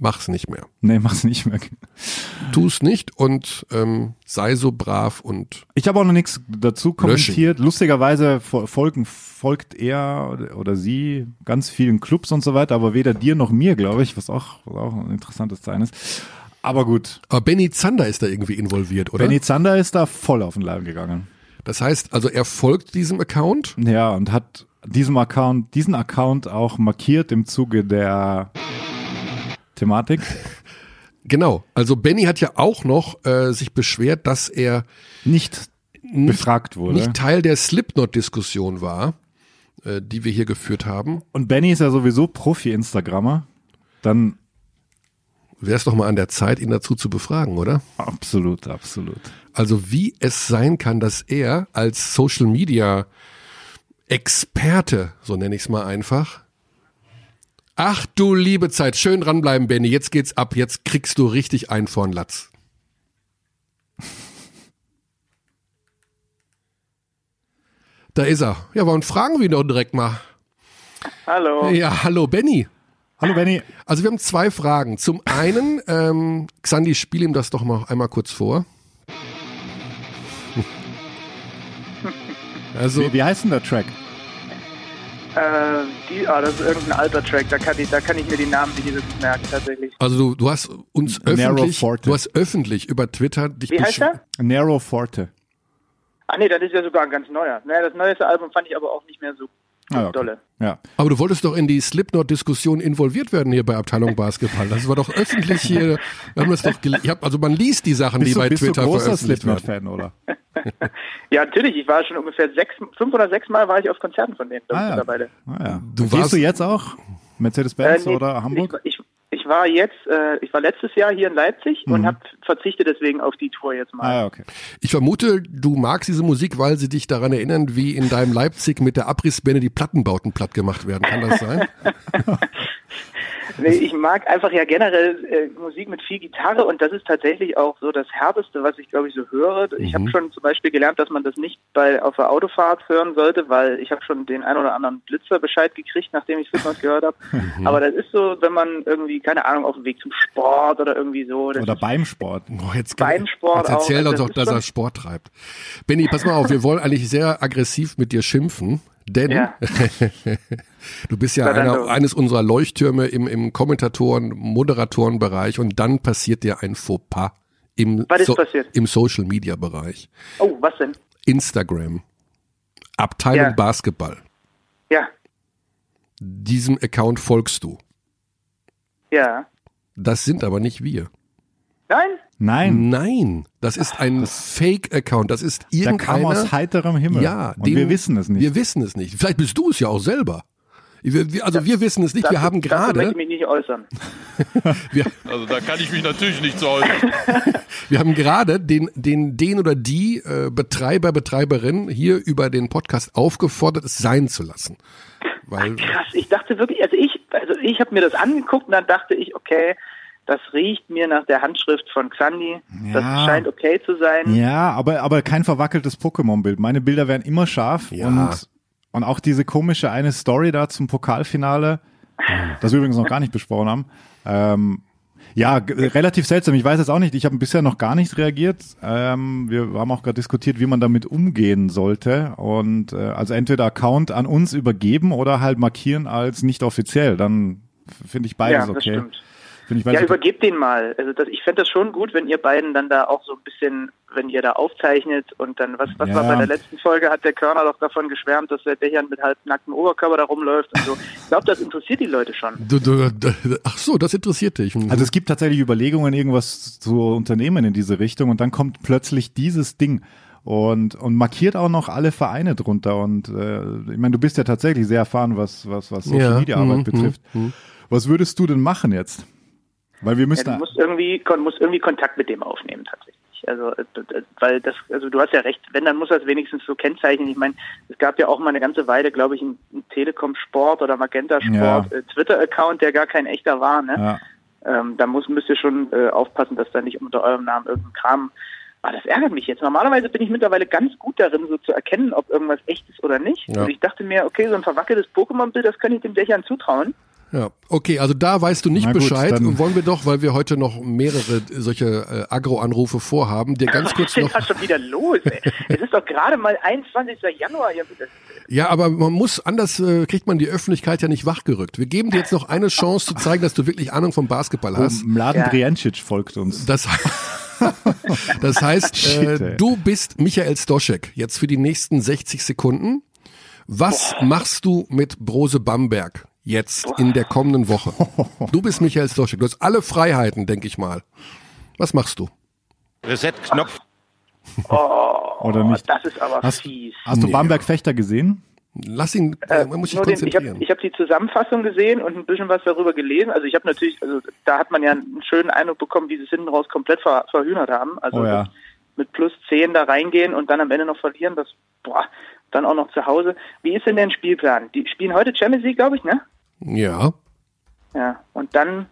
Mach's nicht mehr. Nee, mach's nicht mehr. Tu's nicht und ähm, sei so brav und Ich habe auch noch nichts dazu kommentiert. Lustigerweise fol- folgen, folgt er oder, oder sie ganz vielen Clubs und so weiter, aber weder dir noch mir, glaube ich, was auch, was auch ein interessantes Zeichen ist. Aber gut, aber Benny Zander ist da irgendwie involviert, oder? Benny Zander ist da voll auf den Leim gegangen. Das heißt, also er folgt diesem Account. Ja, und hat diesem Account, diesen Account auch markiert im Zuge der Thematik. Genau. Also Benny hat ja auch noch äh, sich beschwert, dass er Nicht befragt wurde. nicht Teil der Slipknot-Diskussion war, äh, die wir hier geführt haben. Und Benny ist ja sowieso Profi-Instagrammer. Dann wäre es doch mal an der Zeit, ihn dazu zu befragen, oder? Absolut, absolut. Also wie es sein kann, dass er als Social Media Experte, so nenne ich es mal einfach. Ach du liebe Zeit, schön dranbleiben, Benny. Jetzt geht's ab. Jetzt kriegst du richtig einen vorn Latz. Da ist er. Ja, warum fragen wir ihn doch direkt mal? Hallo. Ja, hallo Benny. Hallo Benny. Also wir haben zwei Fragen. Zum einen, ähm, Xandi, spiel ihm das doch mal einmal kurz vor. Also, Wie, wie heißt denn der Track? Äh, die, ah, das ist irgendein alter Track, da kann ich, da kann ich mir die Namen nicht merken, tatsächlich. also du, du hast uns öffentlich, Forte. du hast öffentlich über Twitter dich Wie heißt besch- er? Narrow Forte. Ah nee, das ist ja sogar ein ganz neuer. Naja, das neueste Album fand ich aber auch nicht mehr so Ah, okay. dolle. Ja. Aber du wolltest doch in die Slipknot-Diskussion involviert werden hier bei Abteilung Basketball. Das war doch öffentlich hier. Wir haben das doch gele- ich hab, also man liest die Sachen, Bist die du, bei bist du Twitter großer veröffentlicht werden. Slipknot-Fan, oder? Ja, natürlich, ich war schon ungefähr sechs, fünf oder sechs Mal war ich auf Konzerten von denen Ah, ja. mittlerweile. Ah, ja. Du Gehst warst- du jetzt auch? Mercedes-Benz Äh, nee, oder Hamburg? Ich, ich war jetzt, äh, ich war letztes Jahr hier in Leipzig und habe verzichtet deswegen auf die Tour jetzt mal. Mhm. Ah, okay. Ich vermute, du magst diese Musik, weil sie dich daran erinnern, wie in deinem Leipzig mit der Abrissbirne die Plattenbauten platt gemacht werden. Kann das sein? Nee, ich mag einfach ja generell äh, Musik mit viel Gitarre und das ist tatsächlich auch so das Härteste, was ich glaube ich so höre. Ich habe schon zum Beispiel gelernt, dass man das nicht bei auf der Autofahrt hören sollte, weil ich habe schon den ein oder anderen Blitzer Bescheid gekriegt, nachdem ich Slipknot gehört habe. Aber das ist so, wenn man irgendwie keine Ahnung auf dem Weg zum Sport oder irgendwie so. Das Oder beim Sport. Oh, jetzt Beim Sport jetzt erzähl auch. doch, ist dass er Sport treibt. Benny, pass mal auf, wir wollen eigentlich sehr aggressiv mit dir schimpfen, denn Ja. du bist ja einer, eines unserer Leuchttürme im, im Kommentatoren-, Moderatorenbereich und dann passiert dir ein Fauxpas im, Was ist passiert? im Social-Media-Bereich. oh, was denn? Instagram, Abteilung Ja. Basketball. Ja, Diesem Account folgst du. ja. Das sind aber nicht wir. Nein? Nein, Nein, das ist ein Fake-Account. Das ist der kam aus heiterem Himmel. Ja, Und den- wir wissen es nicht. Wir wissen es nicht. Vielleicht bist du es ja auch selber. Wir, wir, also wir wissen es nicht. wir Dazu- haben dazu möchte gerade, ich mich nicht äußern. wir, Also da kann ich mich natürlich nicht zu äußern. wir haben gerade den, den, den oder die äh, Betreiber, Betreiberin hier über den Podcast aufgefordert, es sein zu lassen. Weil, Krass, ich dachte wirklich, also ich, also ich habe mir das angeguckt und dann dachte ich, okay, das riecht mir nach der Handschrift von Xandi. Das Ja. scheint okay zu sein. Ja, aber, aber kein verwackeltes Pokémon-Bild. Meine Bilder werden immer scharf Ja. und, und auch diese komische eine Story da zum Pokalfinale, das wir übrigens noch gar nicht besprochen haben. Ähm, ja, relativ seltsam. Ich weiß es auch nicht. Ich habe bisher noch gar nicht reagiert. Ähm, wir haben auch gerade diskutiert, wie man damit umgehen sollte. Und äh, also entweder Account an uns übergeben oder halt markieren als nicht offiziell. Dann finde ich beides Ja, das okay. stimmt. Finde ich Ja, übergebt den mal. Also das, ich fände das schon gut, wenn ihr beiden dann da auch so ein bisschen, wenn ihr da aufzeichnet und dann, was, was Ja. war bei der letzten Folge, hat der Körner doch davon geschwärmt, dass der Dächern mit halbnacktem Oberkörper da rumläuft und so. Ich glaube, das interessiert die Leute schon. du, du, du, ach so, das interessiert dich. Also es gibt tatsächlich Überlegungen, irgendwas zu unternehmen in diese Richtung und dann kommt plötzlich dieses Ding und, und markiert auch noch alle Vereine drunter. Und äh, ich meine, du bist ja tatsächlich sehr erfahren, was, was, was Social Ja, Media Arbeit mhm, betrifft. Was würdest du denn machen jetzt? Weil wir Ja, müssen. du musst irgendwie, musst irgendwie Kontakt mit dem aufnehmen tatsächlich. Also, äh, weil das, also du hast ja recht, wenn, dann muss das wenigstens so kennzeichnen. Ich meine, es gab ja auch mal eine ganze Weile, glaube ich, einen Telekom Sport oder Magenta Sport Ja. äh, Twitter-Account, der gar kein echter war, ne? ja. Ähm, da muss, müsst ihr schon äh, aufpassen, dass da nicht unter eurem Namen irgendein Kram. Aber das ärgert mich jetzt. Normalerweise bin ich mittlerweile ganz gut darin, so zu erkennen, ob irgendwas echt ist oder nicht. Ja. Und ich dachte mir, okay, so ein verwackeltes Pokémon-Bild, das kann ich dem Dächern zutrauen. Ja, okay, also da weißt du nicht gut, Bescheid. Wollen wir doch, weil wir heute noch mehrere solche äh, Agro-Anrufe vorhaben, dir ganz Was kurz ist denn noch. da schon wieder los? Ey? es ist doch gerade mal 21. Januar. Ihr- Ja, aber man muss, anders äh, kriegt man die Öffentlichkeit ja nicht wachgerückt. Wir geben dir jetzt noch eine Chance zu zeigen, dass du wirklich Ahnung vom Basketball hast. Mladen Ja. Drijancic folgt uns. Das, das heißt, Shit, äh, du bist Michael Stoschek jetzt für die nächsten 60 Sekunden. Was machst du mit Brose Bamberg jetzt in der kommenden Woche? Du bist Michael Stoschek. Du hast alle Freiheiten, denke ich mal. Was machst du? Reset-Knopf. Oh, Oder nicht? das ist aber Hast, fies. hast du Nee. Bamberg Fechter gesehen? Lass ihn, äh, man muss sich Nur den, ich konzentrieren. habe ich hab die Zusammenfassung gesehen und ein bisschen was darüber gelesen. Also ich habe natürlich, also da hat man ja einen schönen Eindruck bekommen, wie sie es hinten raus komplett ver, verhühnert haben. Also Oh ja. mit, mit plus 10 da reingehen und dann am Ende noch verlieren, das, boah, dann auch noch zu Hause. Wie ist denn der Spielplan? Die spielen heute Champions League, glaube ich, ne? Ja. Ja, und dann,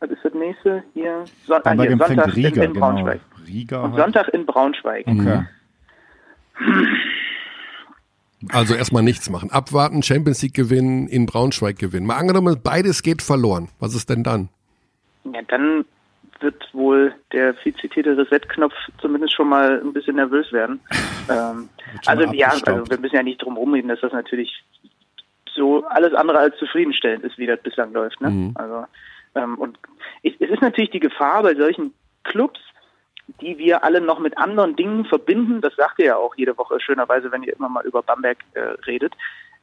was ist das nächste? Hier, Son ah, hier Sonntag in, Riga, in genau. Braunschweig. Riga. Und halt. Sonntag in Braunschweig. Okay. Also erstmal nichts machen. Abwarten, Champions League gewinnen, in Braunschweig gewinnen. Mal angenommen, beides geht verloren. Was ist denn dann? Ja, dann wird wohl der viel zitierte Reset-Knopf zumindest schon mal ein bisschen nervös werden. ähm, also ja, also wir müssen ja nicht drum rumreden, dass das natürlich so alles andere als zufriedenstellend ist, wie das bislang läuft. Ne? Mhm. Also ähm, und es, ist natürlich die Gefahr bei solchen Clubs, die wir alle noch mit anderen Dingen verbinden. Das sagt ihr ja auch jede Woche schönerweise, wenn ihr immer mal über Bamberg äh, redet.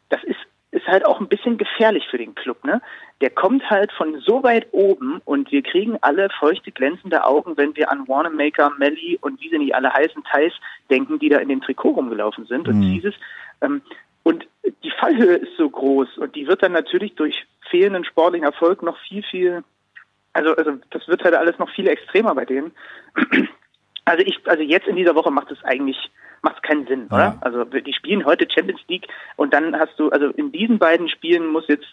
Das ist ist halt auch ein bisschen gefährlich für den Club, ne? Der kommt halt von so weit oben und wir kriegen alle feuchte, glänzende Augen, wenn wir an Wanamaker, Melly und wie sie nicht alle heißen, Thais denken, die da in dem Trikot rumgelaufen sind und Mhm. dieses. Ähm, und die Fallhöhe ist so groß und die wird dann natürlich durch fehlenden sportlichen Erfolg noch viel, viel, also, also das wird halt alles noch viel extremer bei denen. Also ich, also jetzt in dieser Woche macht es eigentlich, macht es keinen Sinn, oder? Ja. Also die spielen heute Champions League und dann hast du, also in diesen beiden Spielen muss jetzt,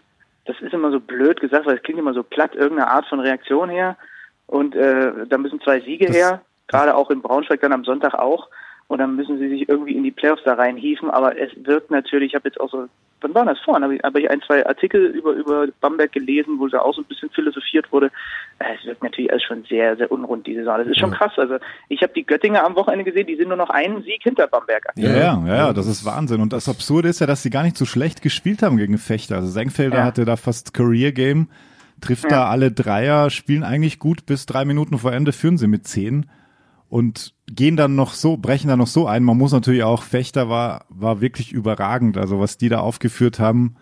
das ist immer so blöd gesagt, weil es klingt immer so platt, irgendeine Art von Reaktion her und äh, da müssen zwei Siege Das- her, gerade auch in Braunschweig dann am Sonntag auch und dann müssen sie sich irgendwie in die Playoffs da reinhieven, aber es wird natürlich, ich habe jetzt auch so, wann war das vorhin, habe ich, ein, zwei Artikel über, über Bamberg gelesen, wo da auch so ein bisschen philosophiert wurde. Äh, Es wirkt natürlich alles schon sehr, sehr unrund, die Saison. Das ist schon krass. Also ich habe die Göttinger am Wochenende gesehen, die sind nur noch einen Sieg hinter Bamberg. Ja, ja, ja, ja, das ist Wahnsinn. Und das Absurde ist ja, dass sie gar nicht so schlecht gespielt haben gegen Fechter. Also Senkfelder Ja. hatte da fast Career Game, trifft Ja. da alle Dreier, spielen eigentlich gut, bis drei Minuten vor Ende führen sie mit zehn und gehen dann noch so, brechen dann noch so ein. Man muss natürlich auch, Fechter war, war wirklich überragend. Also was die da aufgeführt haben,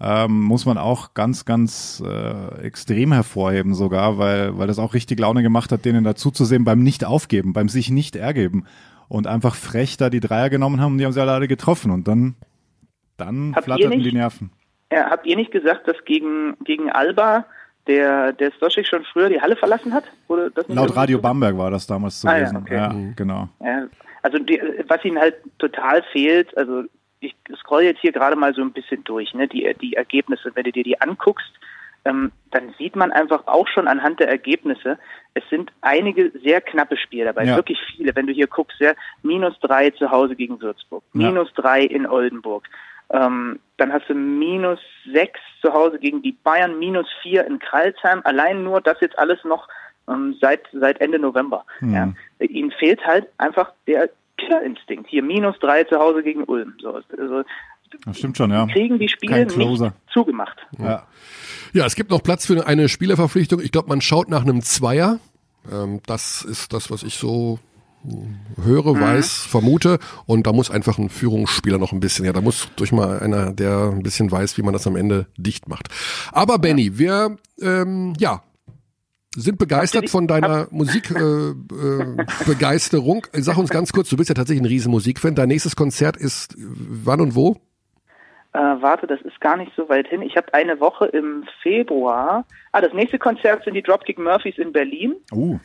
ähm, muss man auch ganz, ganz äh, extrem hervorheben sogar, weil, weil das auch richtig Laune gemacht hat, denen dazuzusehen beim Nicht-Aufgeben, beim sich nicht ergeben und einfach frech da die Dreier genommen haben und die haben sie alle, alle getroffen und dann, dann Habt flatterten nicht- die Nerven. Ja, habt ihr nicht gesagt, dass gegen, gegen Alba der, der Stoschek schon früher die Halle verlassen hat? Wurde das nicht Laut Radio so- Bamberg war das damals zu Ah, ja, lesen. okay. Ja, genau. Ja, also die, was ihnen halt total fehlt, also ich scroll jetzt hier gerade mal so ein bisschen durch, ne, die, die Ergebnisse, wenn du dir die anguckst, ähm, dann sieht man einfach auch schon anhand der Ergebnisse, es sind einige sehr knappe Spiele dabei, Ja. wirklich viele. Wenn du hier guckst, ja, minus drei zu Hause gegen Würzburg, Ja. minus drei in Oldenburg, ähm, dann hast du minus sechs zu Hause gegen die Bayern, minus vier in Kralsheim. Allein nur das jetzt alles noch ähm, seit seit Ende November. Mhm. Ja. Ihnen fehlt halt einfach der Killerinstinkt. Hier minus drei zu Hause gegen Ulm. So, also Das stimmt schon, ja. kriegen die Spiele nicht zugemacht. ja. Ja, es gibt noch Platz für eine Spielerverpflichtung. Ich glaube, man schaut nach einem Zweier. Ähm, das ist das, was ich so höre, weiß, vermute. Und da muss einfach ein Führungsspieler noch ein bisschen, ja, da muss durch mal einer, der ein bisschen weiß, wie man das am Ende dicht macht. Aber Benny, wir, ähm, ja, sind begeistert von deiner Musikbegeisterung. Äh, äh, Begeisterung. Sag uns ganz kurz, du bist ja tatsächlich ein riesen Musikfan. Dein nächstes Konzert ist wann und wo? Äh, warte, das ist gar nicht so weit hin. Ich habe eine Woche im Februar. Ah, das nächste Konzert sind die Dropkick Murphys in Berlin. Uh,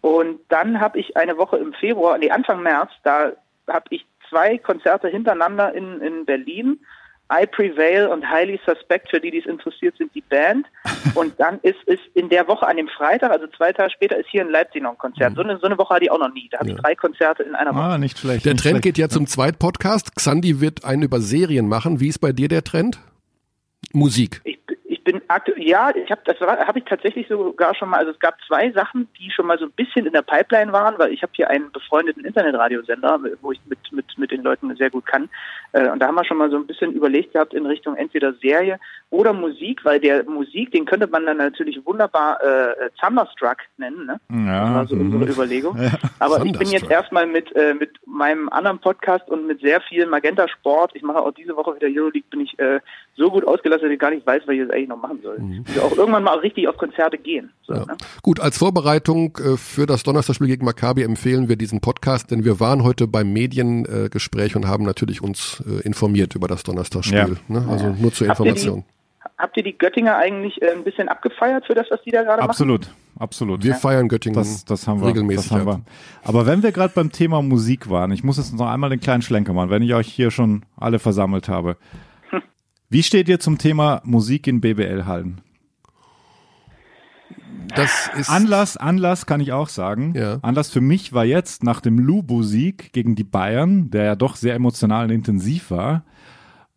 Und dann habe ich eine Woche im Februar, nee, Anfang März, da habe ich zwei Konzerte hintereinander in, in Berlin. I Prevail und Highly Suspect, für die, die es interessiert, sind die Band. Und dann ist es in der Woche an dem Freitag, also zwei Tage später, ist hier in Leipzig noch ein Konzert. So, eine, so eine Woche hatte ich auch noch nie. Da habe ich drei Konzerte in einer Woche. ah, nicht schlecht. Der nicht Trend schlecht. geht ja zum Zweitpodcast. Xandi wird einen über Serien machen. Wie ist bei dir der Trend? Musik. Ich bin aktuell, ja, ich habe das habe ich tatsächlich sogar schon mal, also es gab zwei Sachen, die schon mal so ein bisschen in der Pipeline waren, weil ich habe hier einen befreundeten Internetradiosender, wo ich mit mit mit den Leuten sehr gut kann, äh, und da haben wir schon mal so ein bisschen überlegt gehabt in Richtung entweder Serie oder Musik, weil der Musik, den könnte man dann natürlich wunderbar äh, Thunderstruck nennen, ne? Ja, Das war so mhm. unsere Überlegung. Aber ich bin jetzt erstmal mit, äh, mit meinem anderen Podcast und mit sehr viel Magenta Sport. Ich mache auch diese Woche wieder Euroleague, bin ich äh, so gut ausgelastet, dass ich gar nicht weiß, was ich jetzt eigentlich noch noch machen soll. Also auch irgendwann mal richtig auf Konzerte gehen. So, Ja. ne? Gut, als Vorbereitung äh, für das Donnerstagspiel gegen Maccabi empfehlen wir diesen Podcast, denn wir waren heute beim Mediengespräch Gespräch und haben natürlich uns äh, informiert über das Donnerstagspiel. Ja. Ne? Also nur zur Habt ihr die- Information. Habt ihr die Göttinger eigentlich äh, ein bisschen abgefeiert für das, was die da gerade machen? Absolut, absolut. Wir feiern Göttingen Das, das haben wir. regelmäßig. das haben ab. wir. Aber wenn wir gerade beim Thema Musik waren, ich muss jetzt noch einmal den kleinen Schlenker machen, wenn ich euch hier schon alle versammelt habe. Wie steht ihr zum Thema Musik in BBL-Hallen? Das ist Anlass, Anlass kann ich auch sagen. Ja. Anlass für mich war jetzt nach dem Lubo-Sieg gegen die Bayern, der ja doch sehr emotional und intensiv war,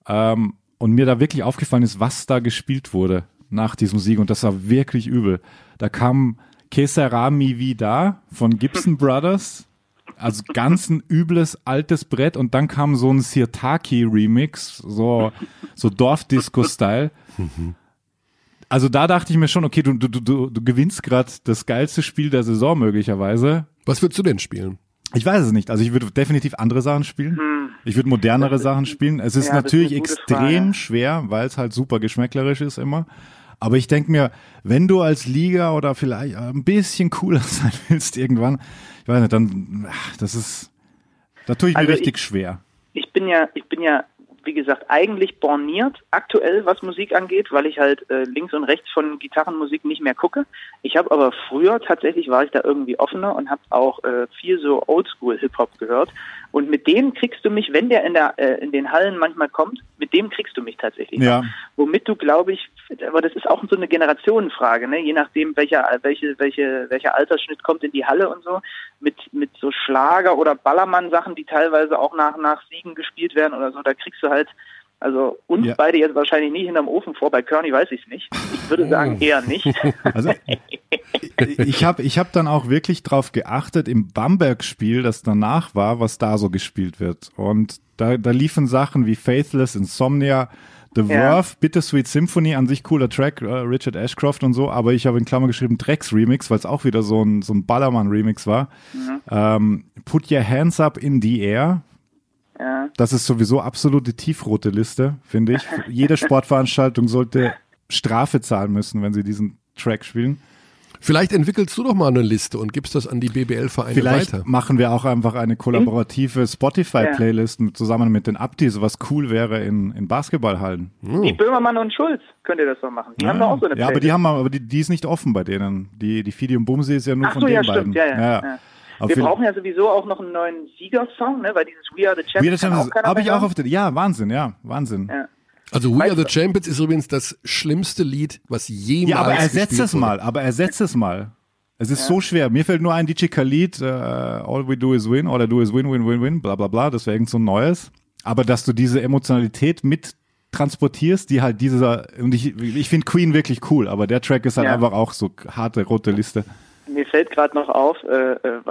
ähm, und mir da wirklich aufgefallen ist, was da gespielt wurde nach diesem Sieg und das war wirklich übel. Da kam Kesarami Vida von Gibson Brothers, also ganz ein übles altes Brett und dann kam so ein Sirtaki Remix, so so Dorfdisco-Style. Also da dachte ich mir schon, okay, du, du, du, du gewinnst gerade das geilste Spiel der Saison möglicherweise. Was würdest du denn spielen? Ich weiß es nicht. Also ich würde definitiv andere Sachen spielen. Ich würde modernere Sachen spielen. Es ist ja, ist natürlich gute extrem Frage. schwer, weil es halt super geschmäcklerisch ist immer. Aber ich denke mir, wenn du als Liga oder vielleicht ein bisschen cooler sein willst irgendwann, ich weiß nicht, dann, das ist, da tue ich mir Also richtig ich- schwer. ich bin ja, ich bin ja, wie gesagt, eigentlich borniert aktuell, was Musik angeht, weil ich halt äh, links und rechts von Gitarrenmusik nicht mehr gucke. Ich habe aber früher tatsächlich war ich da irgendwie offener und habe auch äh, viel so Oldschool Hip Hop gehört. Und mit dem kriegst du mich, wenn der in der äh, in den Hallen manchmal kommt, mit dem kriegst du mich tatsächlich. Ja. Womit du, glaube ich, aber das ist auch so eine Generationenfrage, ne? Je nachdem, welcher welche welche welcher Altersschnitt kommt in die Halle und so, mit mit so Schlager oder Ballermann-Sachen, die teilweise auch nach nach Siegen gespielt werden oder so, da kriegst du halt also uns Ja. beide jetzt wahrscheinlich nicht hinterm Ofen vor. Bei Kearney weiß ich es nicht. Ich würde sagen eher nicht. Also ich habe ich hab dann auch wirklich drauf geachtet im Bamberg-Spiel, das danach war, was da so gespielt wird. Und da, da liefen Sachen wie Faithless, Insomnia, The Ja. Verve, Bittersweet Symphony, an sich cooler Track, äh, Richard Ashcroft und so, aber ich habe in Klammer geschrieben Drecks Remix, weil es auch wieder so ein, so ein Ballermann-Remix war. Ähm, Put Your Hands Up in the Air, Ja. das ist sowieso absolute tiefrote Liste, finde ich. Jede Sportveranstaltung sollte Strafe zahlen müssen, wenn sie diesen Track spielen. Vielleicht entwickelst du doch mal eine Liste und gibst das an die BBL-Vereine Vielleicht weiter. machen wir auch einfach eine kollaborative Spotify-Playlist mit, zusammen mit den Abdis, was cool wäre in, in Basketballhallen. Die Böhmermann und Schulz könnt ihr das doch machen. Die haben doch auch so eine ja, aber Playlist. die haben aber die, die ist nicht offen bei denen. Die, die Fidi und Bumsi ist ja nur Ach von so, den ja, beiden. stimmt. Ja, ja. ja. Aber Wir brauchen ja sowieso auch noch einen neuen Siegersong, ne? weil dieses We Are the Champions Weird kann Champions auch keiner habe ich auch auf der, ja, Wahnsinn, ja, Wahnsinn. Ja. Also We Are the Champions ist übrigens das schlimmste Lied, was jemals Ja, aber ersetzt es wurde. mal, aber ersetzt es mal. Es ist so schwer. Mir fällt nur ein DJ Khalid, äh, All We Do Is Win, All I Do Is Win, Win, Win, Win, bla bla bla, das wäre irgend so ein neues. Aber dass du diese Emotionalität mit transportierst, die halt dieser, und ich, ich finde Queen wirklich cool, aber der Track ist halt Ja. einfach auch so harte rote Liste. Mir fällt gerade noch auf, äh, äh,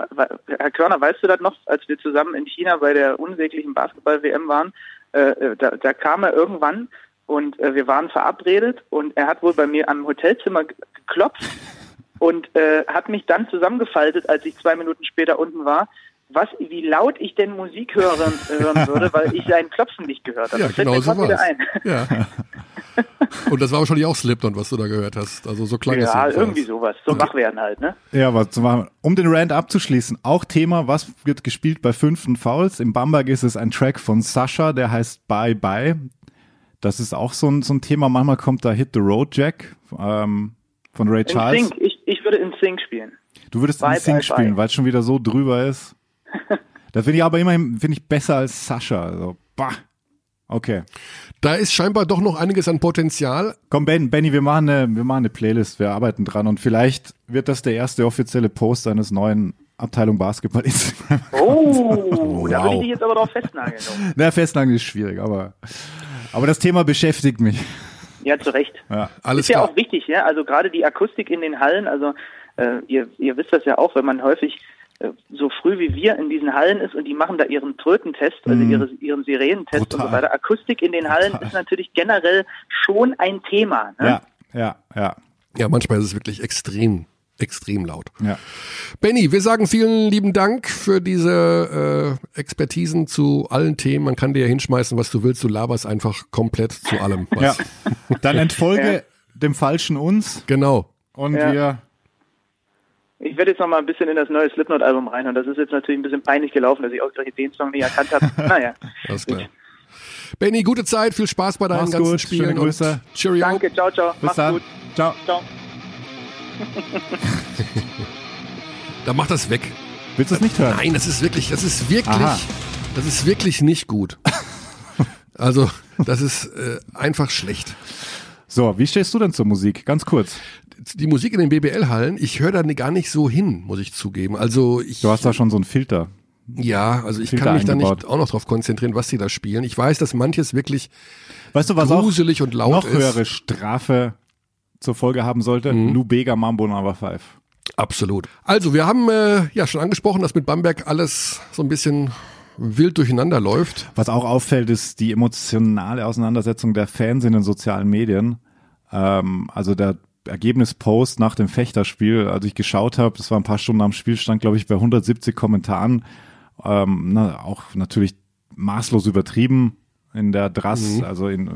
Herr Körner, weißt du das noch, als wir zusammen in China bei der unsäglichen Basketball-WM waren, äh, äh, da, da kam er irgendwann und äh, wir waren verabredet und er hat wohl bei mir am Hotelzimmer ge- geklopft und äh, hat mich dann zusammengefaltet, als ich zwei Minuten später unten war, was, wie laut ich denn Musik hören, hören würde, weil ich sein Klopfen nicht gehört habe. Ja, Das fällt genau mir so wieder ein. Ja. Und das war wahrscheinlich auch Slipknot, was du da gehört hast. Also so klang es Ja, irgendwie sowas. So wach werden halt, ne? Ja, was zu machen. Um den Rant abzuschließen, auch Thema, was wird gespielt bei fünften Fouls? Im Bamberg ist es ein Track von Sascha, der heißt Bye Bye. Das ist auch so ein, so ein Thema. Manchmal kommt da Hit the Road Jack ähm, von Ray In Charles. Sync. Ich, ich würde in Sync spielen. Du würdest Bye, in Sync bye, spielen, weil es schon wieder so drüber ist. da finde ich aber immerhin finde ich besser als Sascha. Also, bah. Okay. Da ist scheinbar doch noch einiges an Potenzial. Komm, Ben, Benny, wir machen, eine, wir machen eine Playlist, wir arbeiten dran und vielleicht wird das der erste offizielle Post eines neuen Abteilung Basketball Instagram. Oh, da würde Wow. ich dich jetzt aber drauf festnageln. Na, festnageln ist schwierig, aber, aber das Thema beschäftigt mich. Ja, zu Recht. Ja. Alles ist ja klar. auch wichtig, ja. Also gerade die Akustik in den Hallen, also äh, ihr, ihr wisst das ja auch, wenn man häufig so früh wie wir in diesen Hallen ist und die machen da ihren Trötentest, also ihre, ihren Sirenentest und Mhm. Brutal. so weiter. Akustik in den Hallen ist natürlich generell schon ein Thema. Ne? Ja, ja, ja, Ja, manchmal ist es wirklich extrem, extrem laut. ja. Benny, wir sagen vielen lieben Dank für diese äh, Expertisen zu allen Themen. Man kann dir ja hinschmeißen, was du willst. Du laberst einfach komplett zu allem. ja. Was. Dann entfolge dem falschen uns Genau. und Ja. wir Ich werde jetzt noch mal ein bisschen in das neue Slipknot-Album reinhören. Das ist jetzt natürlich ein bisschen peinlich gelaufen, dass ich auch gleich den Song nicht erkannt habe. naja. Alles klar. Benny, gute Zeit, viel Spaß bei deinen Mach's ganzen gut, Spielen. schöne Grüße. Und Cheerio. Danke, ciao, ciao. bis Mach's dann. gut. Ciao. Ciao. Dann mach das weg. Willst du es nicht hören? Nein, das ist wirklich, das ist wirklich, Aha. das ist wirklich nicht gut. Also, das ist äh, einfach schlecht. So, wie stehst du denn zur Musik? Ganz kurz. Die Musik in den BBL-Hallen, ich höre da gar nicht so hin, muss ich zugeben. Also ich, Du hast da schon so einen Filter. ja, also ich Filter kann mich da nicht eingebaut. auch noch drauf konzentrieren, was die da spielen. Ich weiß, dass manches wirklich Weißt du, was auch gruselig und laut noch ist. höhere Strafe zur Folge haben sollte? Mhm. Lou Bega Mambo Number 5. Absolut. Also, wir haben äh, ja schon angesprochen, dass mit Bamberg alles so ein bisschen wild durcheinander läuft. Was auch auffällt, ist die emotionale Auseinandersetzung der Fans in den sozialen Medien. Ähm, also der Ergebnispost nach dem Fechterspiel, als ich geschaut habe, das war ein paar Stunden am Spielstand, glaube ich, bei 170 Kommentaren. Ähm, na, auch natürlich maßlos übertrieben in der Drass, also in äh,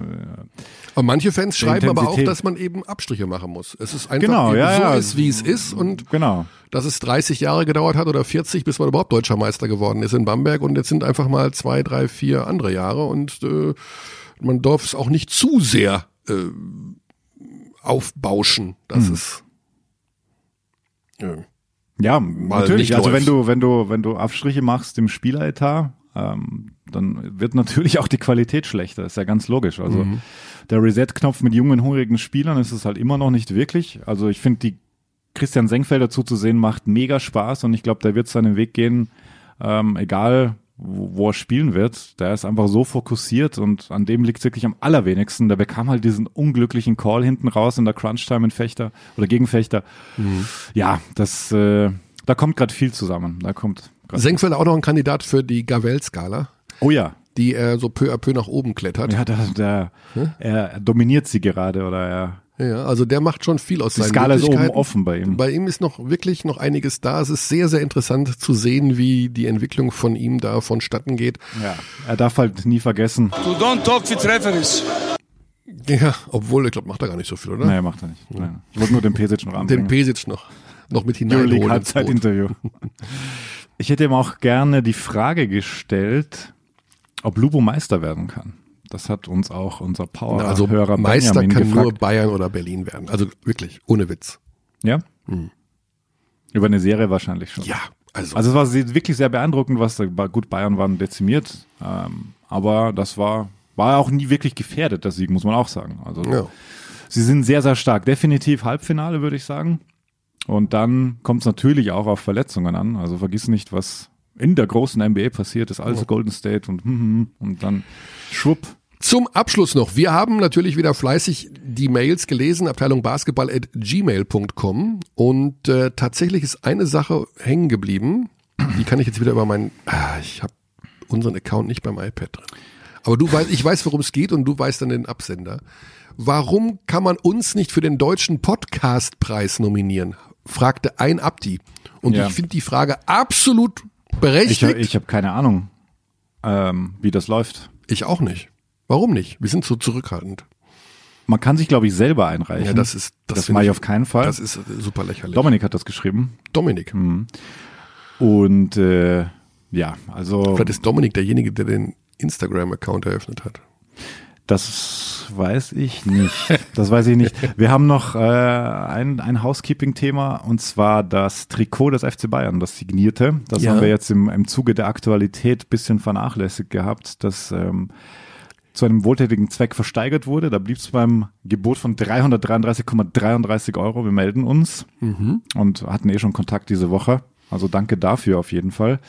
Und manche Fans schreiben aber auch, Intensität. dass man eben Abstriche machen muss. Es ist einfach Genau, ja, so ja. ist, wie es ist und genau. dass es 30 Jahre gedauert hat oder 40, bis man überhaupt deutscher Meister geworden ist in Bamberg und jetzt sind einfach mal zwei, drei, vier andere Jahre und äh, man darf es auch nicht zu sehr äh, aufbauschen, dass Hm. es Ja, nicht natürlich. Also wenn läuft. du, wenn du, wenn du Abstriche machst im Spieleretat, ähm, dann wird natürlich auch die Qualität schlechter. Ist ja ganz logisch. Also Mhm. der Reset-Knopf mit jungen, hungrigen Spielern ist es halt immer noch nicht wirklich. Also ich finde, die Christian Senkfelder zuzusehen macht mega Spaß und ich glaube, der wird seinen Weg gehen, ähm, egal wo, wo er spielen wird. Der ist einfach so fokussiert und an dem liegt wirklich am allerwenigsten. Der bekam halt diesen unglücklichen Call hinten raus in der Crunch-Time in Fechter oder gegen Fechter. Ja, das, äh, da kommt gerade viel zusammen. Da kommt Senkfelder auch noch ein Kandidat für die Gavel-Skala, Oh ja. die er so peu à peu nach oben klettert. Ja, der, der, er dominiert sie gerade oder er, Ja, also der macht schon viel aus die seinen Skala ist oben offen bei ihm. Bei ihm ist noch wirklich noch einiges da. Es ist sehr, sehr interessant zu sehen, wie die Entwicklung von ihm da vonstatten geht. Ja, er darf halt nie vergessen. You don't talk with referees. Ja, obwohl, ich glaube, macht er gar nicht so viel, oder? Nein, macht er nicht. Nein. Ich wollte nur den Pesic noch Den anbringen. Pesic noch, noch mit hineinholen. Halbzeitinterview. Ich hätte ihm auch gerne die Frage gestellt, ob Lubo Meister werden kann. Das hat uns auch unser Power-Hörer Also Meister Benjamin kann gefragt. nur Bayern oder Berlin werden. Also wirklich, ohne Witz. Ja? Über eine Serie wahrscheinlich schon. Ja, also, Also es war wirklich sehr beeindruckend, was da, gut Bayern waren dezimiert, ähm, aber das war war auch nie wirklich gefährdet, der Sieg, muss man auch sagen. Also ja. sie sind sehr, sehr stark. Definitiv Halbfinale, würde ich sagen. Und dann kommt es natürlich auch auf Verletzungen an. Also vergiss nicht, was in der großen NBA passiert ist. Alles Golden State und hm, hm, und dann schwupp. Zum Abschluss noch. Wir haben natürlich wieder fleißig die Mails gelesen, Abteilung Basketball at gmail.com. Und äh, tatsächlich ist eine Sache hängen geblieben. Die kann ich jetzt wieder über meinen. Ah, ich habe unseren Account nicht beim iPad drin. Aber du weißt, ich weiß, worum es geht und du weißt dann den Absender. Warum kann man uns nicht für den deutschen Podcastpreis nominieren? fragte ein Abdi. Und Ja. ich finde die Frage absolut Ich, berechtigt. ich habe keine Ahnung, ähm, wie das läuft. ich auch nicht. Warum nicht? Wir sind so zurückhaltend. Man kann sich, glaube ich, selber einreichen. Ja, das ist das, finde mache ich auf keinen Fall. Das ist super lächerlich. Dominik hat das geschrieben. Dominik. Und äh, ja, also Vielleicht ist Dominik derjenige, der den Instagram-Account eröffnet hat. Das weiß ich nicht. Das weiß ich nicht. Wir haben noch äh, ein, ein Housekeeping-Thema und zwar das Trikot des FC Bayern, das signierte. Das Ja. haben wir jetzt im, im Zuge der Aktualität bisschen vernachlässigt gehabt, das ähm, zu einem wohltätigen Zweck versteigert wurde. Da blieb es beim Gebot von 333,33 Euro. Wir melden uns und hatten eh schon Kontakt diese Woche. Also danke dafür auf jeden Fall.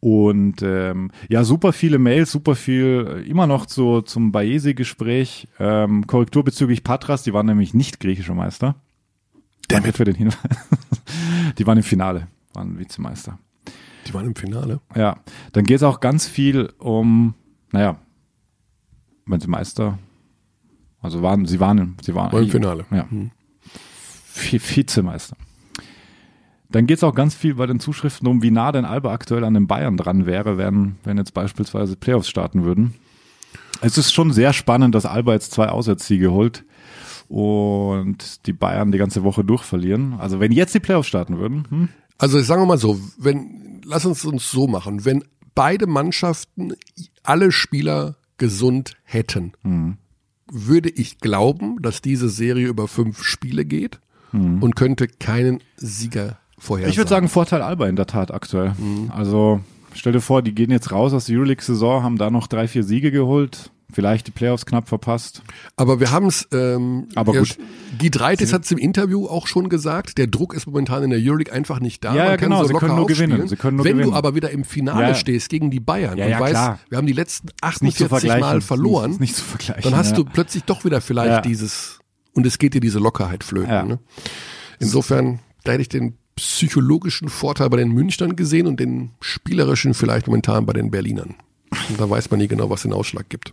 Und ähm, ja, super viele Mails, super viel, äh, immer noch zu, zum Baesi-Gespräch. Ähm, Korrektur bezüglich Patras, die waren nämlich nicht griechischer Meister. Danke für den Hinweis. die waren im Finale, waren Vizemeister. Die waren im Finale. Ja, dann geht es auch ganz viel um, naja, wenn sie Meister, also waren, sie waren, im- sie waren War im Finale. Ja. Vi- Vizemeister. Dann geht es auch ganz viel bei den Zuschriften um, wie nah denn Alba aktuell an den Bayern dran wäre, wenn, wenn jetzt beispielsweise Playoffs starten würden. Es ist schon sehr spannend, dass Alba jetzt zwei Auswärtssiege holt und die Bayern die ganze Woche durchverlieren. Also wenn jetzt die Playoffs starten würden, hm? Also sagen wir mal so, wenn, lass uns uns so machen, wenn beide Mannschaften alle Spieler gesund hätten, würde ich glauben, dass diese Serie über fünf Spiele geht und könnte keinen Sieger vorhersagen. ich würde sagen Vorteil Alba in der Tat aktuell. Also stell dir vor, die gehen jetzt raus aus der Euroleague-Saison, haben da noch drei, vier Siege geholt, vielleicht die Playoffs knapp verpasst. Aber wir haben es, ähm, Aber gut. Guy Dreitis hat es im Interview auch schon gesagt, der Druck ist momentan in der Euroleague einfach nicht da. Ja, Man ja, kann genau, sie locker können nur aufspielen. gewinnen, sie können nur Wenn gewinnen. du aber wieder im Finale Ja. stehst gegen die Bayern Ja, und ja, weißt, klar. wir haben die letzten Ist nicht zu 48 vergleichen. Mal Ist verloren, Nicht, ist nicht zu vergleichen. dann hast du plötzlich doch wieder vielleicht dieses, und es geht dir diese Lockerheit flöten. Ne? Insofern, da hätte ich den psychologischen Vorteil bei den Münchnern gesehen und den spielerischen vielleicht momentan bei den Berlinern. Und da weiß man nie genau, was den Ausschlag gibt.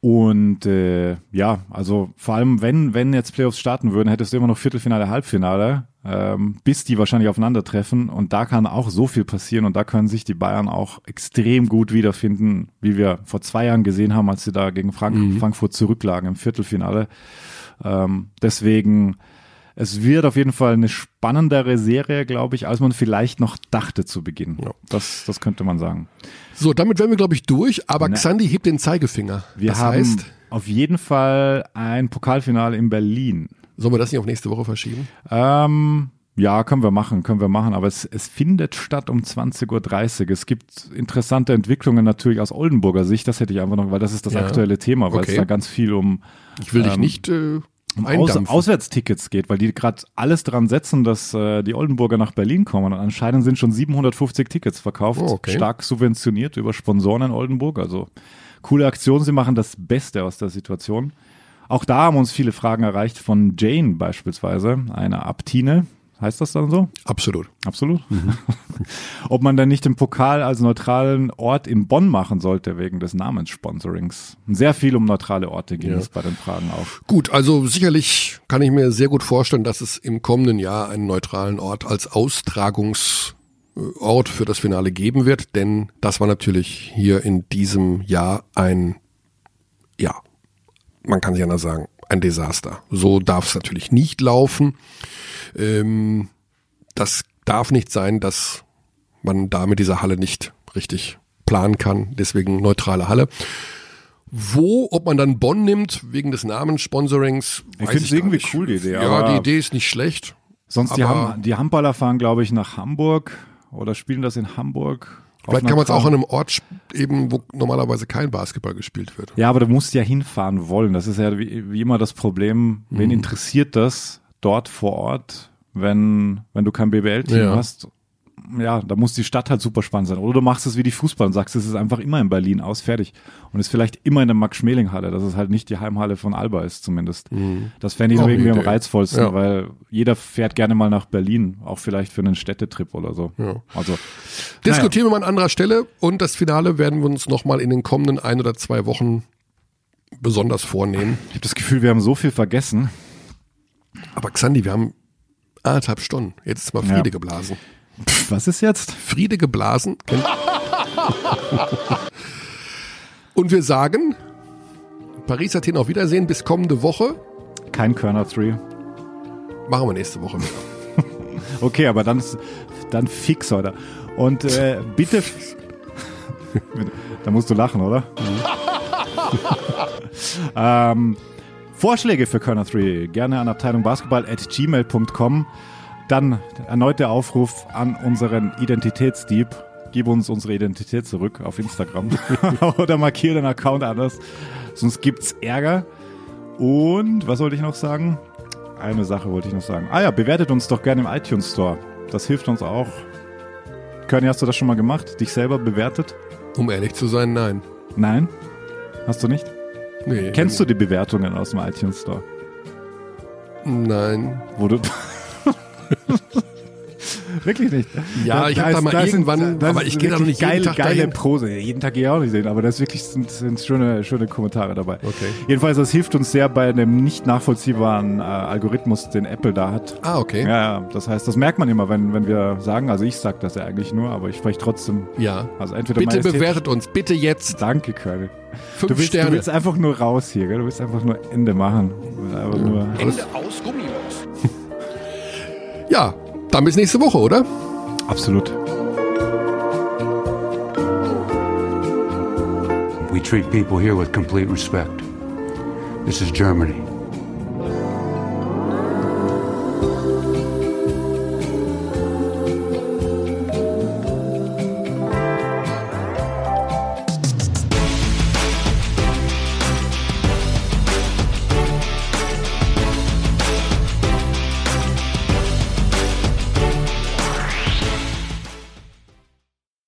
Und äh, ja, also vor allem, wenn, wenn jetzt Playoffs starten würden, hättest du immer noch Viertelfinale, Halbfinale, ähm, bis die wahrscheinlich aufeinandertreffen. Und da kann auch so viel passieren und da können sich die Bayern auch extrem gut wiederfinden, wie wir vor zwei Jahren gesehen haben, als sie da gegen Frank Frankfurt zurücklagen im Viertelfinale. Ähm, deswegen, es wird auf jeden Fall eine spannendere Serie, glaube ich, als man vielleicht noch dachte zu Beginn. Ja. Das, das könnte man sagen. So, damit wären wir, glaube ich, durch. Aber Na. Xandi hebt den Zeigefinger. Wir das haben heißt, auf jeden Fall ein Pokalfinale in Berlin. sollen wir das nicht auf nächste Woche verschieben? Ähm, ja, können wir machen, können wir machen, aber es, es findet statt um 20.30 Uhr. Es gibt interessante Entwicklungen natürlich aus Oldenburger Sicht, das hätte ich einfach noch, weil das ist das Ja. aktuelle Thema, weil Okay. es da ganz viel um, Ich will dich Ähm, nicht äh, um Aus. Auswärtstickets geht, weil die gerade alles dran setzen, dass äh, die Oldenburger nach Berlin kommen. Und anscheinend sind schon 750 Tickets verkauft, Oh, okay. stark subventioniert über Sponsoren in Oldenburg. Also coole Aktion, sie machen das Beste aus der Situation. Auch da haben uns viele Fragen erreicht von Jane beispielsweise, einer Abtine. Heißt das dann so? Absolut. Absolut. Ob man dann nicht den Pokal als neutralen Ort in Bonn machen sollte, wegen des Namenssponsorings. Sehr viel um neutrale Orte ging Ja. es bei den Fragen auch. Gut, also sicherlich kann ich mir sehr gut vorstellen, dass es im kommenden Jahr einen neutralen Ort als Austragungsort für das Finale geben wird, denn das war natürlich hier in diesem Jahr ein, ja, man kann sich anders sagen, ein Desaster. So darf es natürlich nicht laufen. Ähm, das darf nicht sein, dass man da mit dieser Halle nicht richtig planen kann. Deswegen neutrale Halle. Wo, ob man dann Bonn nimmt, wegen des Namenssponsorings, Ich weiß finde es irgendwie nicht. cool, die Idee, Ja, die Idee ist nicht schlecht. Sonst die, Ham die Handballer fahren, glaube ich, nach Hamburg oder spielen das in Hamburg. Vielleicht kann man es auch an einem Ort eben, wo normalerweise kein Basketball gespielt wird. Ja, aber du musst ja hinfahren wollen. Das ist ja wie, wie immer das Problem. Mhm. Wen interessiert das dort vor Ort, wenn, wenn du kein BBL-Team Ja. hast? Ja, da muss die Stadt halt super spannend sein. Oder du machst es wie die Fußball und sagst, es ist einfach immer in Berlin aus, fertig. Und ist vielleicht immer in der Max-Schmeling-Halle, dass es halt nicht die Heimhalle von Alba ist zumindest. Das fände ich noch irgendwie am Idee. reizvollsten, Ja. weil jeder fährt gerne mal nach Berlin, auch vielleicht für einen Städtetrip oder so. Ja. Also, Diskutieren wir mal an anderer Stelle und das Finale werden wir uns nochmal in den kommenden ein oder zwei Wochen besonders vornehmen. ich habe das Gefühl, wir haben so viel vergessen. Aber Xandi, wir haben anderthalb Stunden. Jetzt ist mal Friede Ja. geblasen. Pff, was ist jetzt? Friede geblasen. Und wir sagen, Paris Athen auf Wiedersehen bis kommende Woche. Kein Körner 3. Machen wir nächste Woche wieder. Okay, aber dann, dann fix, oder? Und äh, bitte. da musst du lachen, oder? ähm, Vorschläge für Körner 3 gerne an Abteilung Basketball at gmail.com. Dann erneut der Aufruf an unseren Identitätsdieb. Gib uns unsere Identität zurück auf Instagram. Oder markier den Account anders. Sonst gibt's Ärger. Und was wollte ich noch sagen? Eine Sache wollte ich noch sagen. Ah ja, bewertet uns doch gerne im iTunes Store. Das hilft uns auch. Körny, hast du das schon mal gemacht? Dich selber bewertet? Um ehrlich zu sein, nein. Nein? Hast du nicht? Nee. Kennst du die Bewertungen aus dem iTunes Store? Nein. Wo du. Wirklich nicht. Ja, ich hab da mal irgendwann- das aber ich gehe da noch nicht jeden geile, Tag geile dahin. Prose. Jeden Tag gehe ich auch nicht sehen, aber das wirklich sind, sind schöne, schöne Kommentare dabei. Okay. Jedenfalls, das hilft uns sehr bei dem nicht nachvollziehbaren äh, Algorithmus, den Apple da hat. Ah, okay. Ja, das heißt, das merkt man immer, wenn, wenn wir sagen, also ich sag das ja eigentlich nur, aber ich spreche trotzdem. Ja. Also entweder Bitte bewertet uns, bitte jetzt. Danke, Curly. Fünf Du willst, du Sterne. willst einfach nur raus hier, gell? Du willst einfach nur Ende machen. Einfach nur Ende aus Gummiwurst. Ja, dann bis nächste Woche, oder? absolut. We treat people here with complete respect. This is Germany.